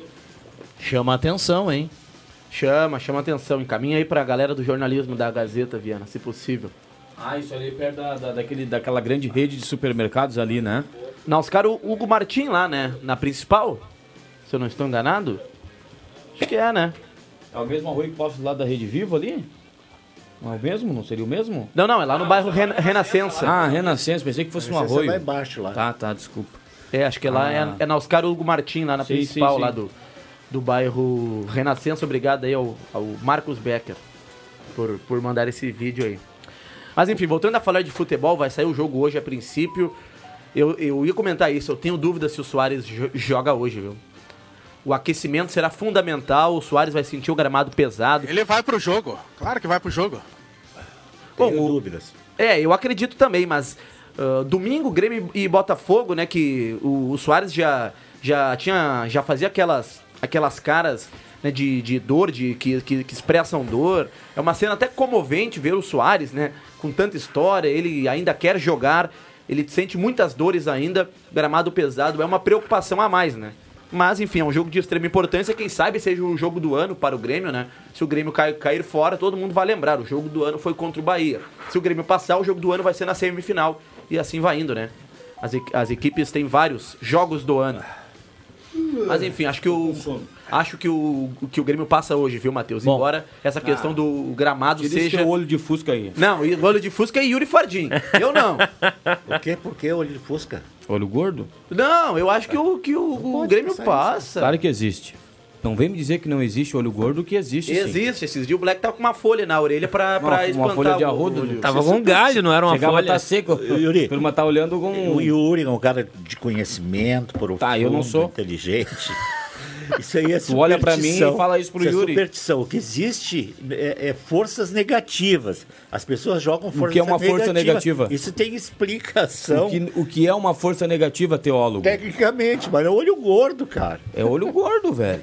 chama a atenção, hein? Chama, chama atenção. Encaminha aí pra galera do jornalismo da Gazeta, Viana, se possível. Ah, isso ali perto da, da- daquele, daquela grande rede de supermercados ali, né? Não, os caras, o Hugo Martim lá, né? Na principal? Se eu não estou enganado? Acho que é, né? É o mesmo arroio que passa lá da Rede Vivo ali? Não é o mesmo? Não seria o mesmo? Não, não, é lá no bairro Ren Renascença. Ah, Renascença, pensei que fosse um Esse é arroio. lá embaixo, lá. Tá, tá, desculpa. É, acho que lá Ah. é, é na Oscar Hugo Martim, lá na Sim, principal, sim, sim. lá do, do bairro Renascença. Obrigado aí ao, ao Marcos Becker por, por mandar esse vídeo aí. Mas enfim, voltando a falar de futebol, vai sair o jogo hoje a princípio. Eu, eu ia comentar isso, eu tenho dúvida se o Soares jo- joga hoje, viu? O aquecimento será fundamental, o Soares vai sentir o gramado pesado. Ele vai pro jogo. Claro que vai pro jogo. Bom, Tenho o- dúvidas. É, eu acredito também, mas ah, domingo, Grêmio e Botafogo, né, que o, o Soares já, já tinha, já fazia aquelas, aquelas caras né, de, de dor, de, que, que, que expressam dor. É uma cena até comovente ver o Soares, né, com tanta história, ele ainda quer jogar, ele sente muitas dores ainda, gramado pesado, é uma preocupação a mais, né. Mas, enfim, é um jogo de extrema importância. Quem sabe seja o jogo do ano para o Grêmio, né? Se o Grêmio cai- cair fora, todo mundo vai lembrar. O jogo do ano foi contra o Bahia. Se o Grêmio passar, o jogo do ano vai ser na semifinal. E assim vai indo, né? As, as equipes têm vários jogos do ano. Mas enfim, acho que o. Acho que o, que o Grêmio passa hoje, viu, Matheus? Embora essa questão do gramado seja. teu olho de fusca aí. Não, e o olho de Fusca é Yuri Fardim. Eu não. Por quê? Por que olho de fusca? Olho gordo? Não, eu acho que o, que o, o Grêmio passa. Claro que existe. Não vem me dizer que não existe olho gordo, que existe sim. Existe, esses dias o Black tá com uma folha na orelha pra, Uma- pra uma espantar folha de o arrodo, olho. Tava com um galho, não era uma Chegava a folha. tá seco. Yuri. Turma tá olhando com... O Yuri é um cara de conhecimento profundo, Tá, eu não sou. inteligente. Isso aí é Tu olha pra mim superstição. e fala isso pro é Yuri. superstição. O que existe é, é forças negativas. As pessoas jogam força que é uma força negativa? Isso tem explicação O que, o que é uma força negativa, teólogo? tecnicamente, mas é olho gordo, cara. É olho gordo, velho.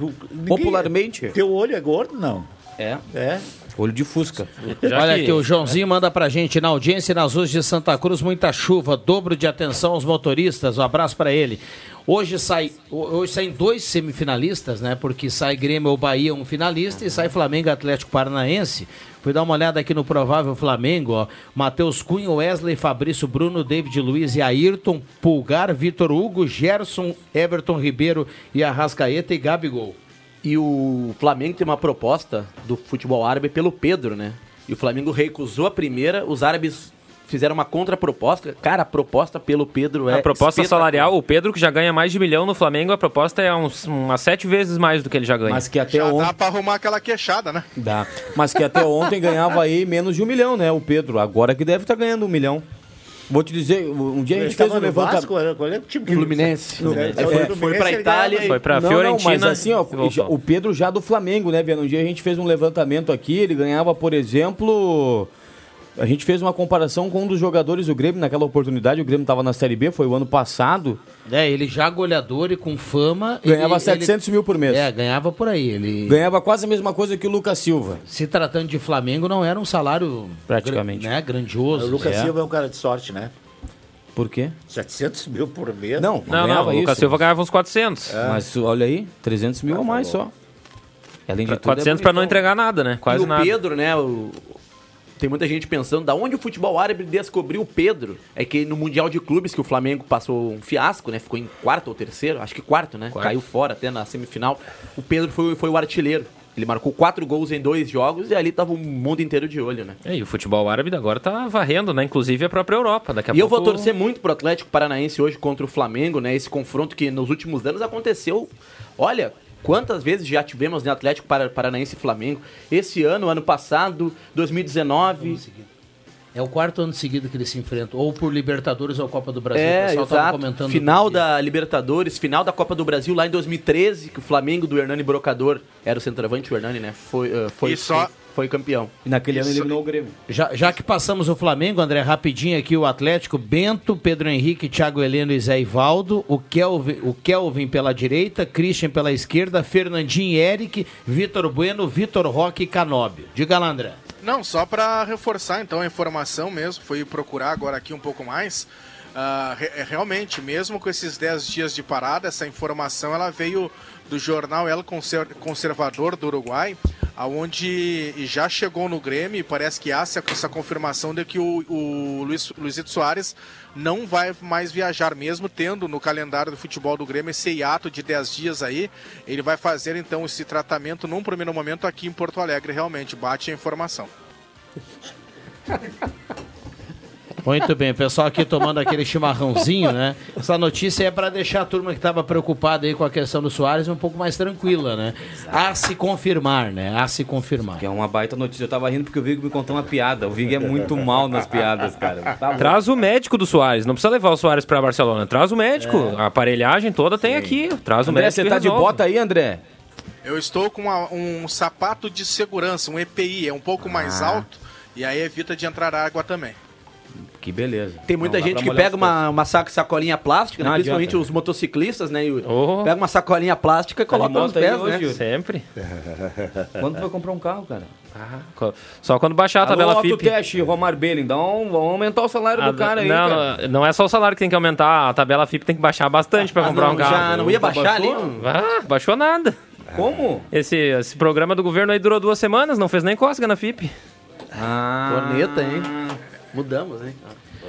Ninguém- Popularmente. Teu olho é gordo? Não. É. É. Olho de fusca. Já Olha que- aqui, o Joãozinho manda pra gente na audiência nas ruas de Santa Cruz, muita chuva, dobro de atenção aos motoristas. Um abraço pra ele. Hoje sai, hoje saem dois semifinalistas, né? Porque sai Grêmio ou Bahia, um finalista, e sai Flamengo e Atlético Paranaense. Fui dar uma olhada aqui no provável Flamengo, ó. Matheus Cunha, Wesley, Fabrício Bruno, David Luiz e Ayrton, Pulgar, Vitor Hugo, Gerson, Everton Ribeiro e Arrascaeta e Gabigol. E o Flamengo tem uma proposta do futebol árabe pelo Pedro, né? E o Flamengo recusou a primeira, os árabes fizeram uma contraproposta. Cara, a proposta pelo Pedro é. A proposta salarial, o Pedro que já ganha mais de milhão no Flamengo, a proposta é uns, umas sete vezes mais do que ele já ganha. Mas que até Já ontem. dá pra arrumar aquela queixada, né? Dá. Mas que até ontem ganhava aí menos de um milhão, né? O Pedro. Agora que deve estar ganhando um milhão. Vou te dizer, um dia a gente fez um levantamento. Vasco, qual é o time ele- Fluminense. No- É, foi- foi Fluminense pra Itália e- Foi pra Não, Fiorentina. Não, mas assim, ó, o Pedro já do Flamengo, né, Viana? Um dia a gente fez um levantamento aqui, ele ganhava, por exemplo. A gente fez uma comparação com um dos jogadores do Grêmio naquela oportunidade. O Grêmio estava na Série B, foi o ano passado. É, ele já goleador e com fama. Ganhava ele, 700 mil por mês. É, ganhava por aí. Ele, Ganhava quase a mesma coisa que o Lucas Silva. se tratando de Flamengo, não era um salário Praticamente. né, grandioso. O Lucas É. Silva é um cara de sorte, né? Por quê? 700 mil por mês. Não, Não, não, ganhava o Lucas isso. Silva ganhava uns 400. Mas olha aí, 300 mil a mais só. Além de tudo, 400 é pra não entregar nada, né? Quase e o nada. Pedro, né? o- Tem muita gente pensando da onde o futebol árabe descobriu o Pedro. É que no Mundial de Clubes, que o Flamengo passou um fiasco, né? Ficou em quarto ou terceiro, acho que quarto, né? Quarto. Caiu fora até na semifinal. O Pedro foi, foi o artilheiro. Ele marcou quatro gols em dois jogos e ali tava o mundo inteiro de olho, né? É, e o futebol árabe agora tá varrendo, né? Inclusive a própria Europa. Daqui a E eu pouco... vou torcer muito pro Atlético Paranaense hoje contra o Flamengo, né? Esse confronto que nos últimos anos aconteceu. Olha, quantas vezes já tivemos né, Atlético Para- Paranaense e Flamengo. Esse ano, ano passado, 2019. É o quarto ano seguido que eles se enfrentam, ou por Libertadores ou Copa do Brasil. o É, pessoal tava exato. comentando. Final da Libertadores, final da Copa do Brasil lá em 2013, que o Flamengo do Hernani Brocador era o centroavante, o Hernani, né? Foi, eh, foi, E só- foi, foi campeão. E naquele ano Isso. eliminou o Grêmio. Já, já que passamos o Flamengo, André, rapidinho aqui o Atlético, Bento, Pedro Henrique, Thiago Heleno e Zé Ivaldo, o Kelvin, o Kelvin pela direita, Christian pela esquerda, Fernandinho e Eric, Vitor Bueno, Vitor Roque e Canóbio. Diga lá, André. Não, só para reforçar então a informação mesmo, fui procurar agora aqui um pouco mais. Ah, re- é, realmente, mesmo com esses 10 dias de parada, essa informação ela veio do jornal El Conser- Conservador do Uruguai, aonde já chegou no Grêmio e parece que há essa, confirmação de que o, o Luiz, Luizito Soares não vai mais viajar, mesmo tendo no calendário do futebol do Grêmio esse hiato de 10 dias aí. Ele vai fazer então esse tratamento num primeiro momento aqui em Porto Alegre, realmente, bate a informação. Muito bem, o pessoal aqui tomando aquele chimarrãozinho, né? Essa notícia é para deixar a turma que estava preocupada aí com a questão do Soares um pouco mais tranquila, né? A se confirmar, né? A se confirmar. Que é uma baita notícia. Eu tava rindo porque o Vig me contou uma piada. O Vig é muito mal nas piadas, cara. Tá. Traz o médico do Soares. Não precisa levar o Soares pra Barcelona. Traz o médico. A aparelhagem toda tem aqui. Traz o André, médico. você e tá de bota aí, André? Eu estou com uma- um sapato de segurança, um EPI, é um pouco mais Ah. alto e aí evita de entrar água também. Que beleza. Tem muita Não gente que pega uma, uma saco- sacolinha plástica, né? Principalmente adianta. os motociclistas, né? Yuri? Oh. Pega uma sacolinha plástica e Tá coloca nos pés, hoje, né? Yuri? Sempre. Quando tu vai comprar um carro, cara? Co- Só quando baixar a tabela Alô, FIP. Autoteste, Romar Belling, dá um, vamos aumentar o salário Ah, do cara aí, não, cara. não, é só o salário que tem que aumentar, a tabela FIP tem que baixar bastante pra Ah, comprar não, um carro. já não ia baixar ali? baixou? Ah, baixou nada. Como? Esse, esse programa do governo aí durou duas semanas, não fez nem cócega na FIP. Ah. Corneta, hein? Mudamos, hein?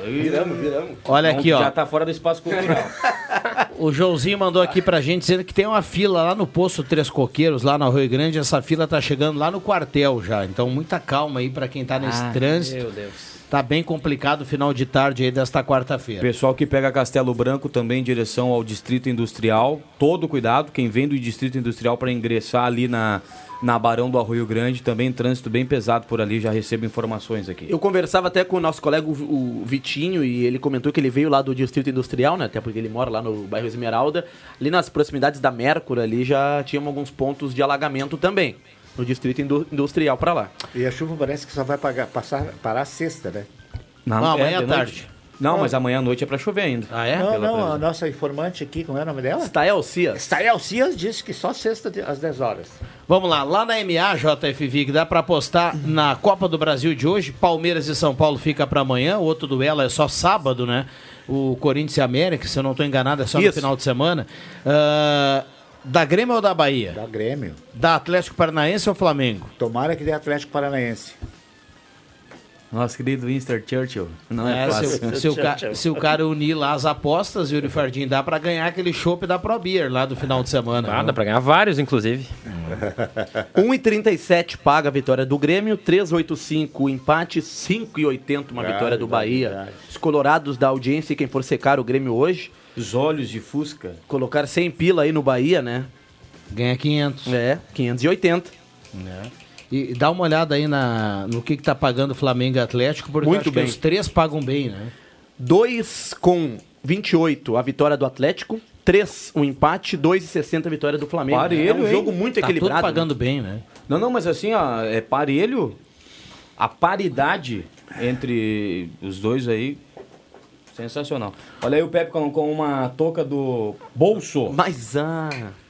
Viramos, viramos. Olha aqui, ó. Já tá fora do espaço cultural. O Joãozinho mandou aqui pra gente dizendo que tem uma fila lá no posto Três Coqueiros, lá no Rio Grande. Essa fila tá chegando lá no quartel já. Então, muita calma aí pra quem tá nesse Ah, trânsito. Meu Deus. Tá bem complicado o final de tarde aí desta quarta-feira. Pessoal que pega Castelo Branco também em direção ao Distrito Industrial, todo cuidado, quem vem do Distrito Industrial para ingressar ali na, na Barão do Arroio Grande, também trânsito bem pesado por ali, já recebo informações aqui. Eu conversava até com o nosso colega, o Vitinho, e ele comentou que ele veio lá do Distrito Industrial, né? Até porque ele mora lá no bairro Esmeralda. Ali nas proximidades da Mercury, ali já tinham alguns pontos de alagamento também. No Distrito Indu- Industrial pra lá. E a chuva parece que só vai pagar, passar, parar sexta, né? Não, amanhã é, à de tarde. Não, mas amanhã à noite é pra chover ainda. Ah, é? Não, Pela não, previsão. a nossa informante aqui, como é o nome dela? Stael Cias. Stael Cias disse que só sexta às 10 horas. Vamos lá, lá na MA, JFV, que dá pra apostar na Copa do Brasil de hoje. Palmeiras e São Paulo fica pra amanhã. O outro duelo é só sábado, né? O Corinthians e América, se eu não tô enganado, é só no Isso. final de semana. Ah, da Grêmio ou da Bahia? Da Grêmio. Da Atlético Paranaense ou Flamengo? Tomara que dê Atlético Paranaense. Nosso querido Winston Churchill. Não é, É, fácil. se, o- se o ca- se o cara unir lá as apostas, Yuri Fardim, dá pra ganhar aquele chopp da Pro Beer lá do final de semana. Ah, né? dá pra ganhar vários, inclusive. 1,37 paga a vitória do Grêmio, 3,85 o empate, 5,80 uma vitória do Bahia. Os colorados da audiência, quem for secar o Grêmio hoje, Os olhos de Fusca. colocar 100 pila aí no Bahia, né? Ganha 500. É, 580. E dá uma olhada aí na, no que, que tá pagando Flamengo e Atlético, porque Muito bem. os três pagam bem, né? 2 com 28 a vitória do Atlético, 3 o empate, 2,60 a vitória do Flamengo. Parelho, é um hein? jogo muito Tá tudo equilibrado. pagando bem, né? Não, não, mas assim, ó, é parelho. A paridade entre os dois aí, sensacional. Olha aí o Pepe com, com uma touca do bolso. Mas, ah...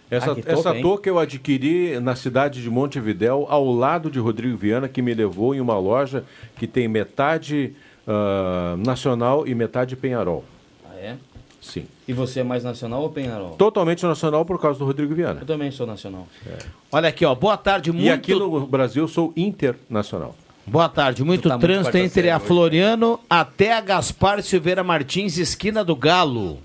Essa, Ah, essa hein? touca eu adquiri na cidade de Montevidéu, ao lado de Rodrigo Viana, que me levou em uma loja que tem metade ah, nacional e metade Penharol. Ah, é? Sim. E você é mais nacional ou Penharol? Totalmente nacional por causa do Rodrigo Viana. Eu também sou nacional. Olha aqui, ó. Boa tarde, muito. E aqui no Brasil eu sou internacional. Boa tarde, muito tá muito trânsito quarta entre a hoje. Floriano até a Gaspar Silveira Martins, esquina do Galo.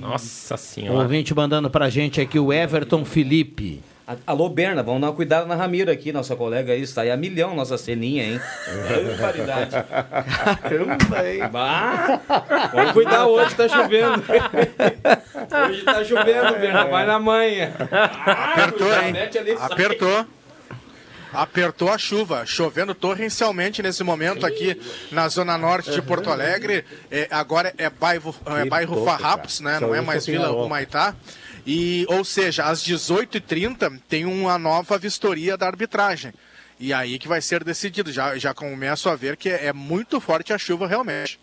Nossa O senhora. ouvinte mandando pra gente aqui o Everton Felipe. A- Alô, Berna, vamos dar uma cuidado na Ramiro aqui, nossa colega aí. Está aí a milhão nossa ceninha, hein? Barbaridade. Caramba, hein? Bah, vamos cuidar hoje, tá chovendo. Hoje tá chovendo, Berna, vai na manha. Apertou, hein? Apertou. Apertou a chuva, chovendo torrencialmente nesse momento aqui na zona norte de Porto Alegre. É, agora é bairro, é bairro Farrapos, né? Não é mais tenho Vila. Humaitá. E, ou seja, às 18h30 tem uma nova vistoria da arbitragem. E aí que vai ser decidido. Já, já começo a ver que é, é muito forte a chuva realmente.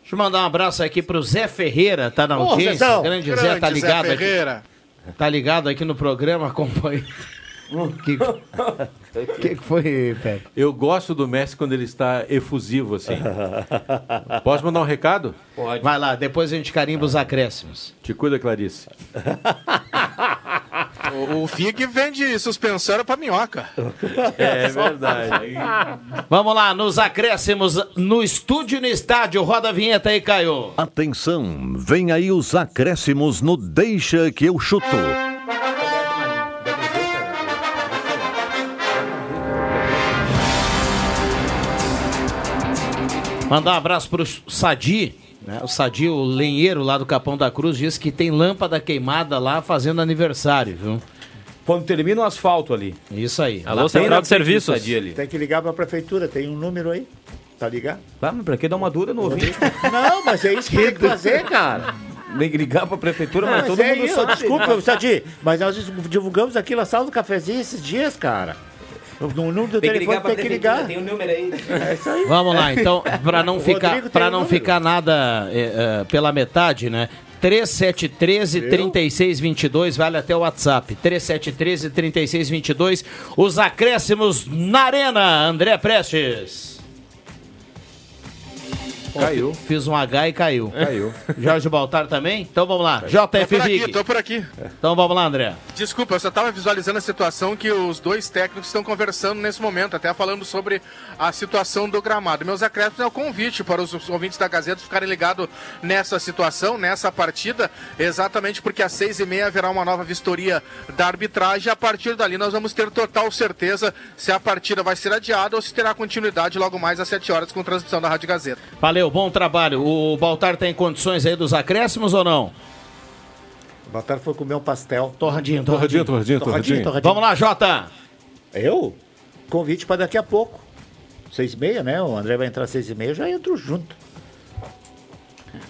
Deixa eu mandar um abraço aqui pro Zé Ferreira, tá na Ô, audiência. Zezão. grande, Zé, Grande tá Zé ligado Ferreira. aqui. Tá ligado aqui no programa, acompanha. Que, que que foi, Pepe? Eu gosto do Messi quando ele está efusivo assim. Posso mandar um recado? Pode. Vai lá, depois a gente carimba os acréscimos. Te cuida, Clarice. O, o Fig vende suspensório pra minhoca. É verdade. Vamos lá, nos acréscimos, no estúdio e no estádio. Roda a vinheta aí, Caio. Atenção, vem aí os acréscimos no Deixa que eu chuto. Mandar um abraço pro Sadi. Né? O Sadi, o lenheiro lá do Capão da Cruz, disse que tem lâmpada queimada lá fazendo aniversário, viu? Quando termina o asfalto ali. Isso aí. Alô, Lá Central tem de Serviços. do ali. Tem que ligar pra prefeitura, tem um número aí. Tá ligado? Tá, mas pra que dar uma dura no ouvinte? Não, mas é isso que tem que fazer, cara. Ligar pra prefeitura, mas, Mas todo é mundo isso, sabe. Desculpa, Sadi, mas nós divulgamos aqui na sala do cafezinho esses dias, cara. No número do Tem que telefone ligar pra tem que ligar. tem o número aí. É isso aí. Vamos lá, então, para não O ficar, para o não número. ficar nada é, é, pela metade, né? 3713 3622 vale até o WhatsApp. 3713 3622. Os acréscimos na Arena, André Prestes. Caiu. Fiz um H e caiu. Caiu. Jorge Baltar também? Então vamos lá. JF por aqui, Vig. tô por aqui. Então vamos lá, André. Desculpa, eu só estava visualizando a situação que os dois técnicos estão conversando nesse momento, até falando sobre a situação do gramado. Meus acréscimos é o convite para os ouvintes da Gazeta ficarem ligados nessa situação, nessa partida, exatamente porque às seis e meia haverá uma nova vistoria da arbitragem. A partir dali nós vamos ter total certeza se a partida vai ser adiada ou se terá continuidade logo mais às sete horas com transmissão da Rádio Gazeta. Valeu, bom trabalho. O Baltar tem condições aí dos acréscimos ou não? O Baltar foi comer um pastel. Torradinho, Torradinho, torradinho, torradinho. Vamos lá, Jota. Eu? Convite para daqui a pouco. Seis e meia, né? O André vai entrar às seis e meia, eu já entro junto.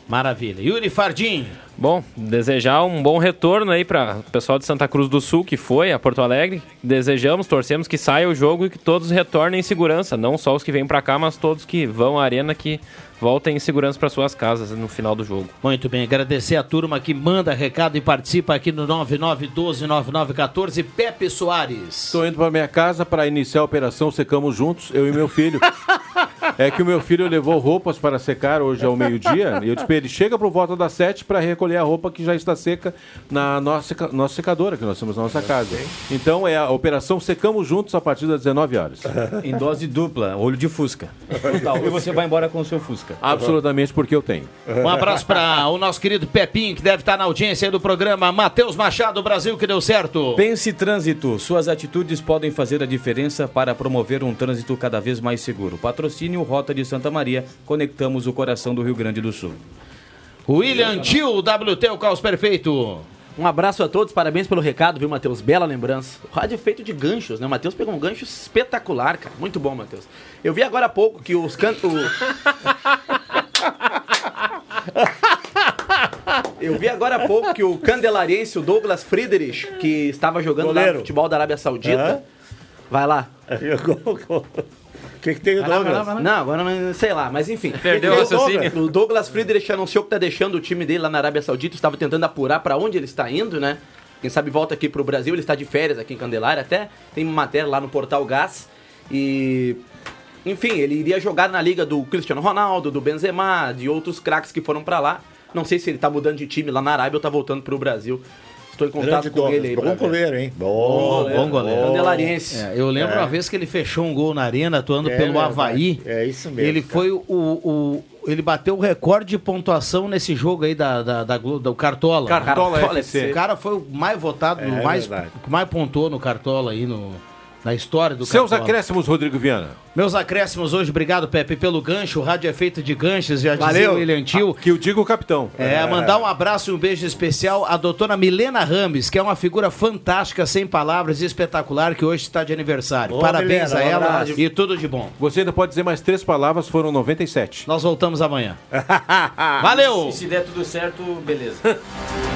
Maravilha. Yuri Fardim. Bom, desejar um bom retorno aí para o pessoal de Santa Cruz do Sul que foi a Porto Alegre. Desejamos, torcemos que saia o jogo e que todos retornem em segurança, não só os que vêm para cá, mas todos que vão à arena que voltem em segurança para suas casas no final do jogo. Muito bem, agradecer a turma que manda recado e participa aqui no 99129914, Pepe Soares. Estou indo para minha casa para iniciar a operação Secamos Juntos, eu e meu filho. É que o meu filho levou roupas para secar hoje ao meio-dia e eu disse para ele, chega por volta das sete para recolher a roupa que já está seca na nossa, nossa secadora que nós temos na nossa casa. Então é a operação Secamos Juntos a partir das 19 horas. Em dose dupla, olho de fusca. e você vai embora com o seu fusca. Absolutamente porque eu tenho. Um abraço para o nosso querido Pepinho, que deve estar na audiência aí do programa, Matheus Machado, Brasil, que deu certo. Pense Trânsito. Suas atitudes podem fazer a diferença para promover um trânsito cada vez mais seguro. Patrocínio Rota de Santa Maria. Conectamos o coração do Rio Grande do Sul. William Tio, WT, o caos perfeito. Um abraço a todos, parabéns pelo recado, viu, Matheus? Bela lembrança. O rádio é feito de ganchos, né? O Matheus pegou um gancho espetacular, cara. Muito bom, Matheus. Eu vi agora há pouco que os cantos. Eu vi agora há pouco que o candelariense, o Douglas Friedrich, que estava jogando lá no futebol da Arábia Saudita. Hã? Vai lá. O que, que tem o vai Douglas? lá, vai lá. Não, agora não sei lá, mas enfim. Perdeu o raciocínio. O Douglas Friedrich anunciou que está deixando o time dele lá na Arábia Saudita, estava tentando apurar para onde ele está indo, né? Quem sabe volta aqui pro Brasil, ele está de férias aqui em Candelária, até tem uma matéria lá no Portal Gás. E enfim, ele iria jogar na liga do Cristiano Ronaldo, do Benzema, de outros craques que foram para lá. Não sei se ele tá mudando de time lá na Arábia ou tá voltando pro Brasil. Estou em contato Grande com ele aí. bom goleiro, hein? Bom, Bom, bom goleiro. Candelariense. É, eu lembro É. uma vez que ele fechou um gol na arena, atuando É pelo. Havaí. É isso mesmo, Ele cara. foi o, o- Ele bateu o recorde de pontuação nesse jogo aí da, da, da Glo- do Cartola. Cartola FC. O cara foi o mais votado, É o mais, que mais pontuou no Cartola aí no, na história do Seus Cartola. acréscimos, Rodrigo Viana. Meus acréscimos hoje, obrigado, Pepe, pelo gancho. O rádio é feito de ganchos, já dizia Valeu. o William Tio. Que eu digo o capitão. É, mandar um abraço e um beijo especial à doutora Milena Rames, que é uma figura fantástica, sem palavras, e espetacular, que hoje está de aniversário. Ô, Parabéns Milena, a ela abraço. e tudo de bom. Você ainda pode dizer mais três palavras, foram 97. Nós voltamos amanhã. Valeu! E se der tudo certo, beleza.